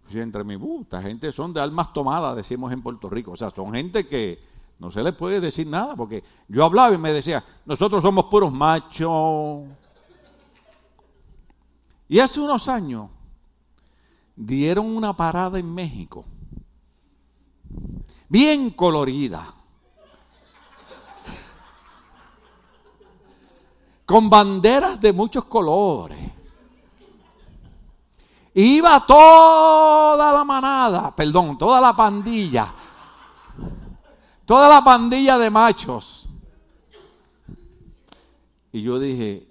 [SPEAKER 1] Y entre mi uh, esta gente son de almas tomadas, decimos en Puerto Rico. O sea, son gente que no se les puede decir nada, porque yo hablaba y me decía, nosotros somos puros machos. Y hace unos años dieron una parada en México, bien colorida, con banderas de muchos colores. Iba toda la manada, perdón, toda la pandilla, toda la pandilla de machos. Y yo dije,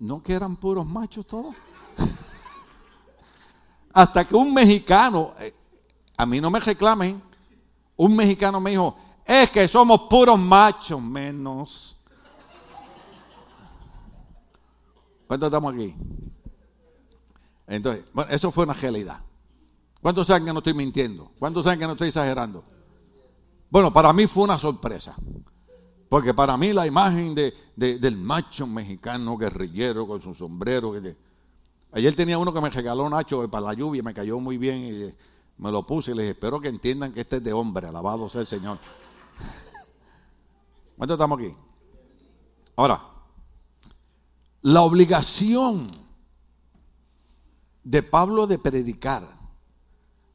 [SPEAKER 1] ¿no que eran puros machos todos? Hasta que un mexicano, eh, a mí no me reclamen, un mexicano me dijo, es que somos puros machos menos. ¿Cuántos estamos aquí? Entonces, bueno, eso fue una realidad. ¿Cuántos saben que no estoy mintiendo? ¿Cuántos saben que no estoy exagerando? Bueno, para mí fue una sorpresa. Porque para mí la imagen de, de- del macho mexicano guerrillero con su sombrero. Ayer tenía uno que me regaló Nacho para la lluvia, me cayó muy bien y me lo puse y les espero que entiendan que este es de hombre, alabado sea el Señor. ¿Cuántos estamos aquí? Ahora, la obligación de Pablo de predicar.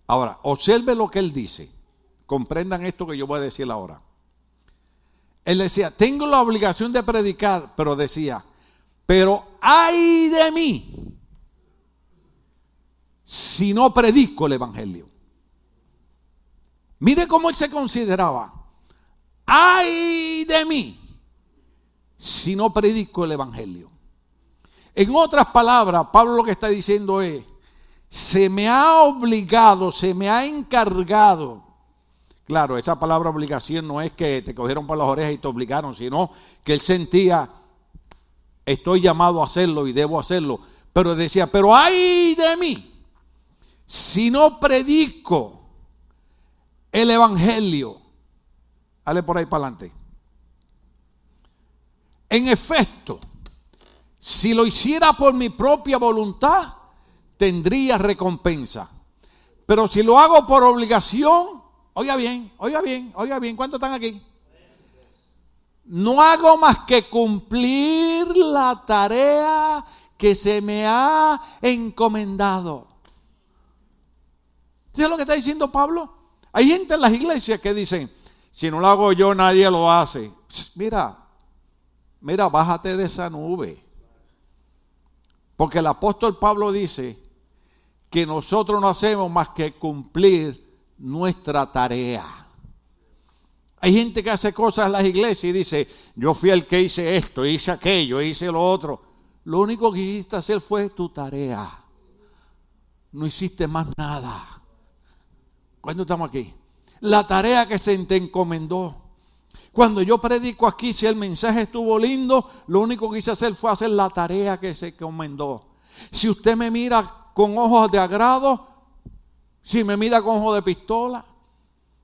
[SPEAKER 1] Ahora, observe lo que él dice. Comprendan esto que yo voy a decir ahora. Él decía, tengo la obligación de predicar, pero decía, pero ay de mí si no predico el Evangelio. Mire cómo él se consideraba. Ay de mí si no predico el Evangelio. En otras palabras, Pablo lo que está diciendo es, se me ha obligado, se me ha encargado. Claro, esa palabra obligación no es que te cogieron por las orejas y te obligaron, sino que él sentía, estoy llamado a hacerlo y debo hacerlo. Pero decía, pero ay de mí si no predico el Evangelio. Dale por ahí para adelante. En efecto, si lo hiciera por mi propia voluntad, tendría recompensa. Pero si lo hago por obligación, oiga bien, oiga bien, oiga bien, ¿cuántos están aquí? no hago más que cumplir la tarea que se me ha encomendado. ¿Sabes lo que está diciendo Pablo? Hay gente en las iglesias que dicen, si no lo hago yo, nadie lo hace. Mira, mira, bájate de esa nube. Porque el apóstol Pablo dice que nosotros no hacemos más que cumplir nuestra tarea. Hay gente que hace cosas en las iglesias y dice, yo fui el que hice esto, hice aquello, hice lo otro. Lo único que hiciste hacer fue tu tarea. No hiciste más nada. ¿Cuándo estamos aquí? La tarea que se te encomendó. Cuando yo predico aquí, si el mensaje estuvo lindo, lo único que hice hacer fue hacer la tarea que se encomendó. Si usted me mira con ojos de agrado, si me mira con ojos de pistola,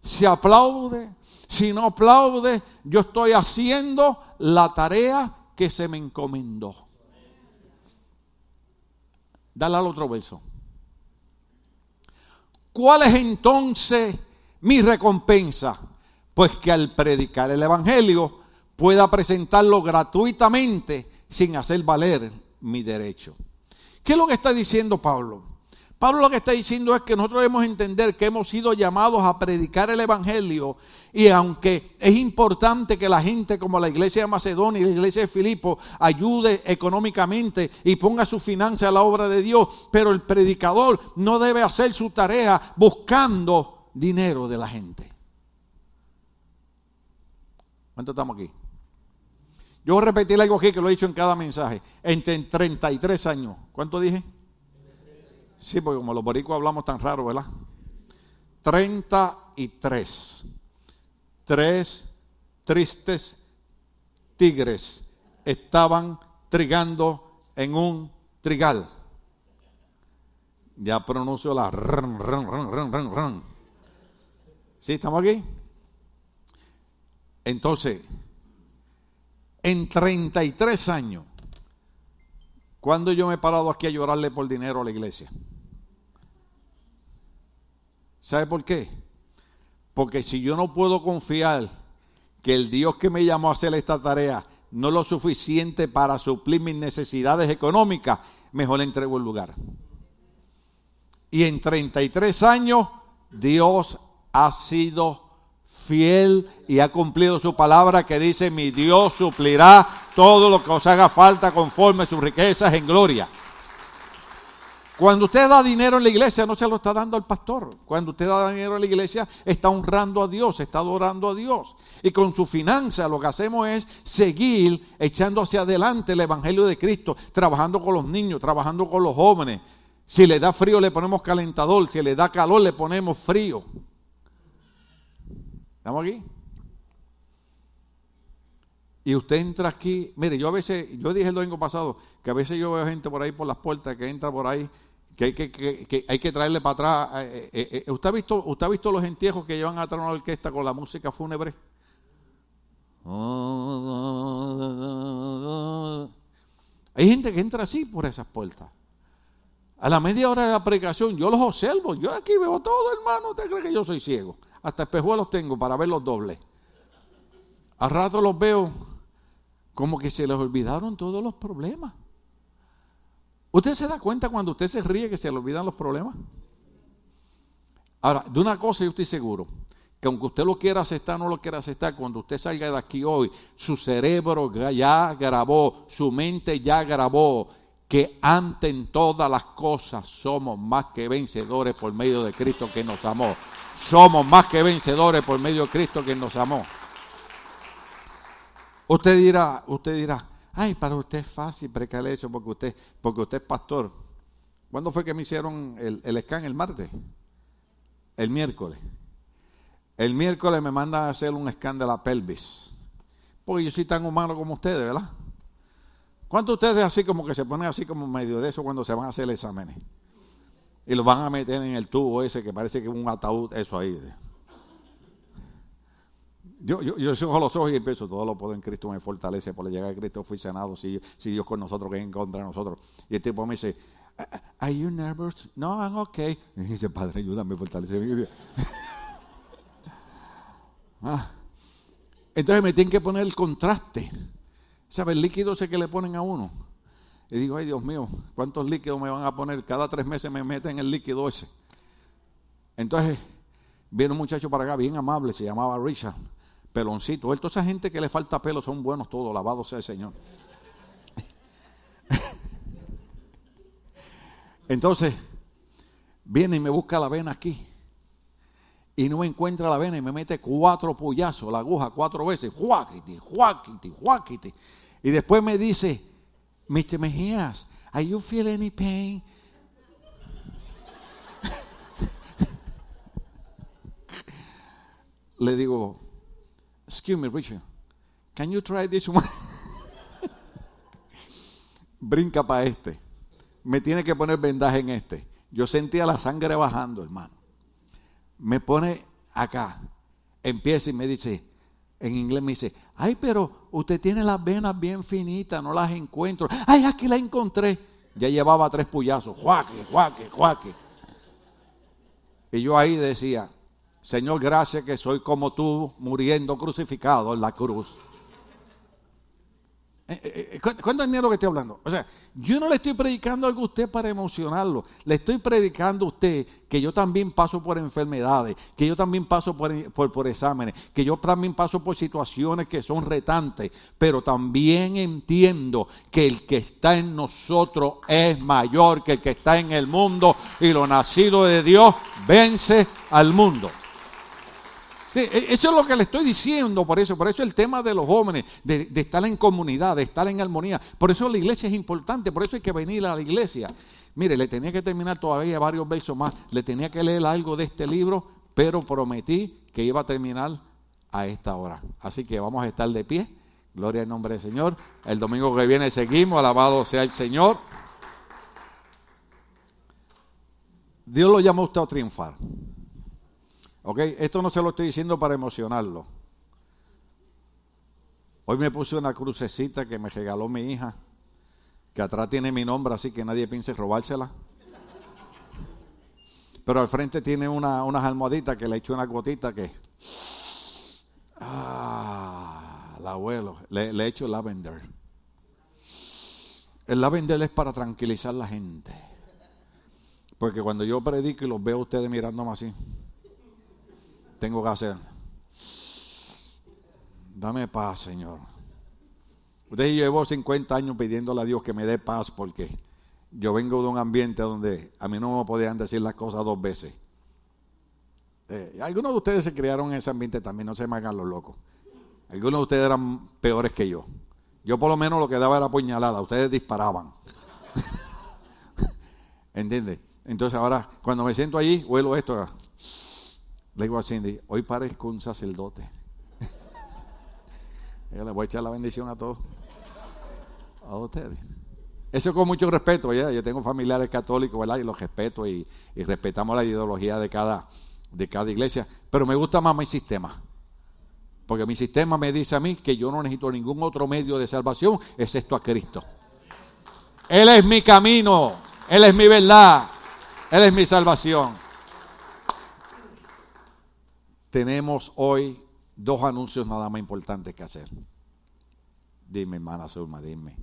[SPEAKER 1] si aplaude, si no aplaude, yo estoy haciendo la tarea que se me encomendó. Dale al otro beso. ¿Cuál es entonces mi recompensa? Pues que al predicar el Evangelio pueda presentarlo gratuitamente sin hacer valer mi derecho. ¿Qué es lo que está diciendo Pablo? Pablo lo que está diciendo es que nosotros debemos entender que hemos sido llamados a predicar el Evangelio y aunque es importante que la gente como la iglesia de Macedonia y la iglesia de Filipo ayude económicamente y ponga su finanza a la obra de Dios, pero el predicador no debe hacer su tarea buscando dinero de la gente. ¿Cuánto estamos aquí? Yo voy a repetir algo aquí que lo he dicho en cada mensaje. Entre 33 años. ¿Cuánto dije? Sí, porque como los boricuas hablamos tan raro, ¿verdad? 33. Tres tristes tigres estaban trigando en un trigal. Ya pronuncio la. ¿Sí? ¿Estamos aquí? Entonces, en 33 años, cuando yo me he parado aquí a llorarle por dinero a la iglesia? ¿Sabe por qué? Porque si yo no puedo confiar que el Dios que me llamó a hacer esta tarea no es lo suficiente para suplir mis necesidades económicas, mejor entrego el lugar. Y en 33 años Dios ha sido fiel y ha cumplido su palabra que dice, mi Dios suplirá todo lo que os haga falta conforme a sus riquezas en gloria. Cuando usted da dinero en la iglesia, no se lo está dando al pastor. Cuando usted da dinero en la iglesia, está honrando a Dios, está adorando a Dios. Y con su finanza lo que hacemos es seguir echando hacia adelante el Evangelio de Cristo, trabajando con los niños, trabajando con los jóvenes. Si le da frío, le ponemos calentador. Si le da calor, le ponemos frío. ¿Estamos aquí? Y usted entra aquí, mire, yo a veces, yo dije el domingo pasado, que a veces yo veo gente por ahí por las puertas que entra por ahí que hay que, hay que traerle para atrás. Eh, eh, eh, ¿usted, ha visto, ¿Usted ha visto los entierros que llevan atrás una orquesta con la música fúnebre? Hay gente que entra así por esas puertas. A la media hora de la predicación, yo los observo. Yo aquí veo todo, hermano. ¿Usted cree que yo soy ciego? Hasta espejuelos tengo para ver los dobles. Al rato los veo como que se les olvidaron todos los problemas. ¿Usted se da cuenta cuando usted se ríe que se le olvidan los problemas? Ahora, de una cosa yo estoy seguro, que aunque usted lo quiera aceptar o no lo quiera aceptar, cuando usted salga de aquí hoy, su cerebro ya grabó, su mente ya grabó que ante en todas las cosas somos más que vencedores por medio de Cristo que nos amó. Somos más que vencedores por medio de Cristo que nos amó. Usted dirá, usted dirá, Ay, para usted es fácil precar eso porque usted, porque usted es pastor. ¿Cuándo fue que me hicieron el, el scan? El martes. El miércoles. El miércoles me mandan a hacer un scan de la pelvis. Porque yo soy tan humano como ustedes, ¿verdad? ¿Cuántos de ustedes así como que se ponen así como medio de eso cuando se van a hacer exámenes? Y los van a meter en el tubo ese que parece que es un ataúd, eso ahí. Yo, yo, yo cierro los ojos y empiezo, todo lo puedo en Cristo, me fortalece, por la llegada de Cristo fui sanado, si, si Dios con nosotros, que en contra de nosotros. Y el tipo me dice, ¿Are you nervous? No, I'm okay. Y dice, Padre, ayúdame, fortalece. ah. Entonces me tienen que poner el contraste. ¿Sabe el líquido ese que le ponen a uno? Y digo, ay Dios mío, ¿cuántos líquidos me van a poner? Cada tres meses me meten el líquido ese. Entonces, viene un muchacho para acá, bien amable, se llamaba Richard, peloncito. Él, toda esa gente que le falta pelo son buenos todos, alabado sea el Señor. Entonces, viene y me busca la vena aquí. Y no encuentra la vena y me mete cuatro puyazos, la aguja cuatro veces. Juaquiti, juaquiti, juaquiti. Y después me dice, Mr. Mejías, are you feel any? Le digo, excuse me, Richard, can you try this one? Brinca para este. Me tiene que poner vendaje en este. Yo sentía la sangre bajando, hermano. Me pone acá. Empieza y me dice, en inglés me dice, ay, pero usted tiene las venas bien finitas, no las encuentro. Ay, aquí la encontré. Ya llevaba tres puyazos, juaque, juaque, juaque. Y yo ahí decía, Señor, gracias que soy como tú, muriendo crucificado en la cruz. Eh, eh, eh, ¿Cuánto dinero que estoy hablando? O sea, yo no le estoy predicando algo a usted para emocionarlo. Le estoy predicando a usted que yo también paso por enfermedades, que yo también paso por, por, exámenes, que yo también paso por situaciones que son retantes, pero también entiendo que el que está en nosotros es mayor que el que está en el mundo y lo nacido de Dios vence al mundo. E, eso es lo que le estoy diciendo, por eso, por eso el tema de los jóvenes, de, estar en comunidad, de estar en armonía. Por eso la iglesia es importante, por eso hay que venir a la iglesia. Mire, le tenía que terminar todavía varios versos más, le tenía que leer algo de este libro, pero prometí que iba a terminar a esta hora. Así que vamos a estar de pie. Gloria al nombre del Señor. El domingo que viene seguimos, alabado sea el Señor. Dios lo llamó a usted a triunfar. ¿Ok? Esto no se lo estoy diciendo para emocionarlo. Hoy me puse una crucecita que me regaló mi hija, que atrás tiene mi nombre, así que nadie piense robársela. Pero al frente tiene una, unas almohaditas que le he hecho una gotita que... Ah, el abuelo, le, le he hecho lavender. El lavender es para tranquilizar la gente. Porque cuando yo predico y los veo a ustedes mirándome así tengo que hacer. Dame paz, Señor. Usted llevó 50 años pidiéndole a Dios que me dé paz porque yo vengo de un ambiente donde a mí no me podían decir las cosas dos veces. Eh, algunos de ustedes se criaron en ese ambiente también, no se me hagan los locos. Algunos de ustedes eran peores que yo. Yo por lo menos lo que daba era puñalada, ustedes disparaban. ¿Entiendes? Entonces ahora, cuando me siento allí, huelo esto. Le digo a Cindy, hoy parezco un sacerdote. Yo le voy a echar la bendición a todos. A ustedes. Eso con mucho respeto, ¿ya? yo tengo familiares católicos, ¿verdad? Y los respeto y, respetamos la ideología de cada, de cada iglesia. Pero me gusta más mi sistema. Porque mi sistema me dice a mí que yo no necesito ningún otro medio de salvación excepto a Cristo. Él es mi camino, Él es mi verdad, Él es mi salvación tenemos hoy dos anuncios nada más importantes que hacer. Dime, hermana Zulma, dime.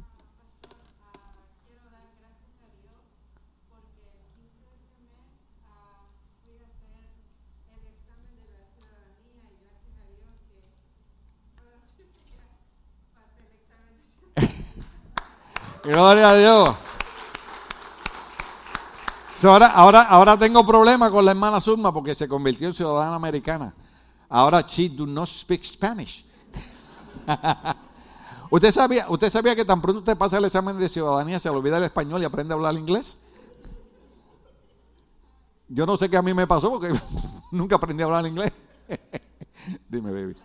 [SPEAKER 1] Gloria a Dios. Ahora, ahora, ahora tengo problemas con la hermana Zulma porque se convirtió en ciudadana americana. Ahora she do not speak Spanish. ¿Usted sabía, ¿Usted sabía que tan pronto usted pasa el examen de ciudadanía se le olvida el español y aprende a hablar inglés? Yo no sé qué a mí me pasó porque nunca aprendí a hablar inglés. Dime, baby.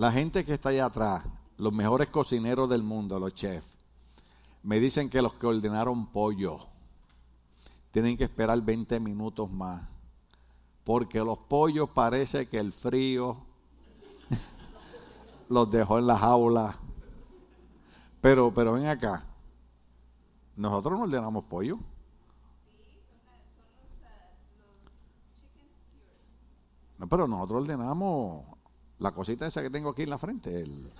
[SPEAKER 1] La gente que está allá atrás, los mejores cocineros del mundo, los chefs, me dicen que los que ordenaron pollo tienen que esperar 20 minutos más. Porque los pollos parece que el frío los dejó en la jaula. Pero, pero ven acá. Nosotros no ordenamos pollo. No, pero nosotros ordenamos la cosita esa que tengo aquí en la frente. El...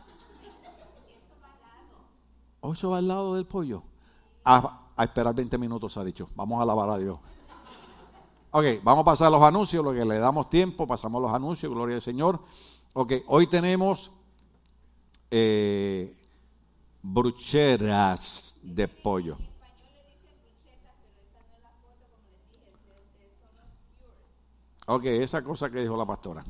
[SPEAKER 1] Oh, eso va al lado del pollo. A, esperar 20 minutos, ha dicho. Vamos a alabar a Dios. Ok, vamos a pasar los anuncios, lo que le damos tiempo, pasamos los anuncios, gloria al Señor. Ok, hoy tenemos eh, brucheras de pollo. Ok, esa cosa que dijo la pastora.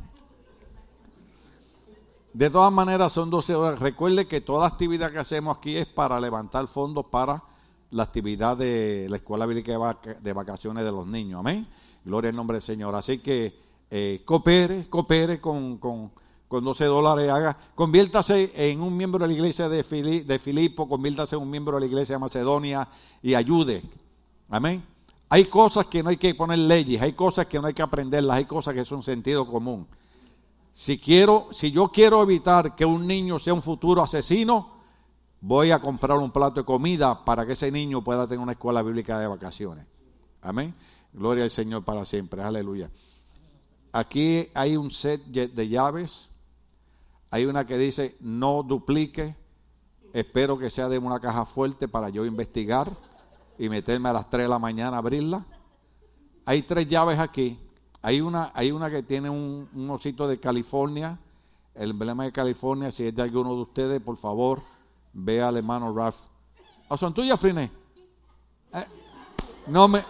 [SPEAKER 1] De todas maneras, son 12 horas. Recuerde que toda actividad que hacemos aquí es para levantar fondos para la actividad de la Escuela Bíblica de Vacaciones de los Niños. Amén. Gloria al nombre del Señor. Así que eh, coopere, coopere con, con, con 12 dólares. Haga, conviértase en un miembro de la iglesia de, Filipo, conviértase en un miembro de la iglesia de Macedonia y ayude. Amén. Hay cosas que no hay que poner leyes, hay cosas que no hay que aprenderlas, hay cosas que son sentido común. Si quiero, si yo quiero evitar que un niño sea un futuro asesino, voy a comprar un plato de comida para que ese niño pueda tener una escuela bíblica de vacaciones. Amén. Gloria al Señor para siempre. Aleluya. Aquí hay un set de llaves. Hay una que dice no duplique. Espero que sea de una caja fuerte para yo investigar y meterme a las 3 de la mañana a abrirla. Hay tres llaves aquí. Hay una, hay una que tiene un, osito de California, el emblema de California. Si es de alguno de ustedes, por favor, vea al hermano Ralph. ¿O son tuyas, Frine? Eh, no me.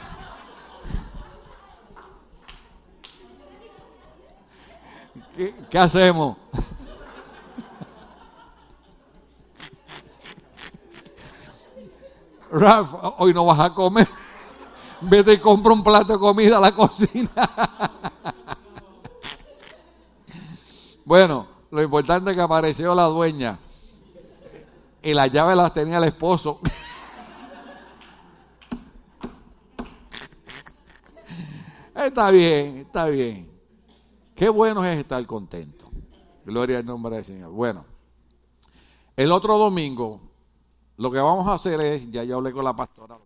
[SPEAKER 1] ¿Qué, hacemos? Ralph, hoy no vas a comer. Vete y compra un plato de comida a la cocina. bueno, lo importante es que apareció la dueña. Y las llaves las tenía el esposo. está bien, está bien. Qué bueno es estar contento. Gloria al nombre del Señor. Bueno, el otro domingo lo que vamos a hacer es, ya yo hablé con la pastora,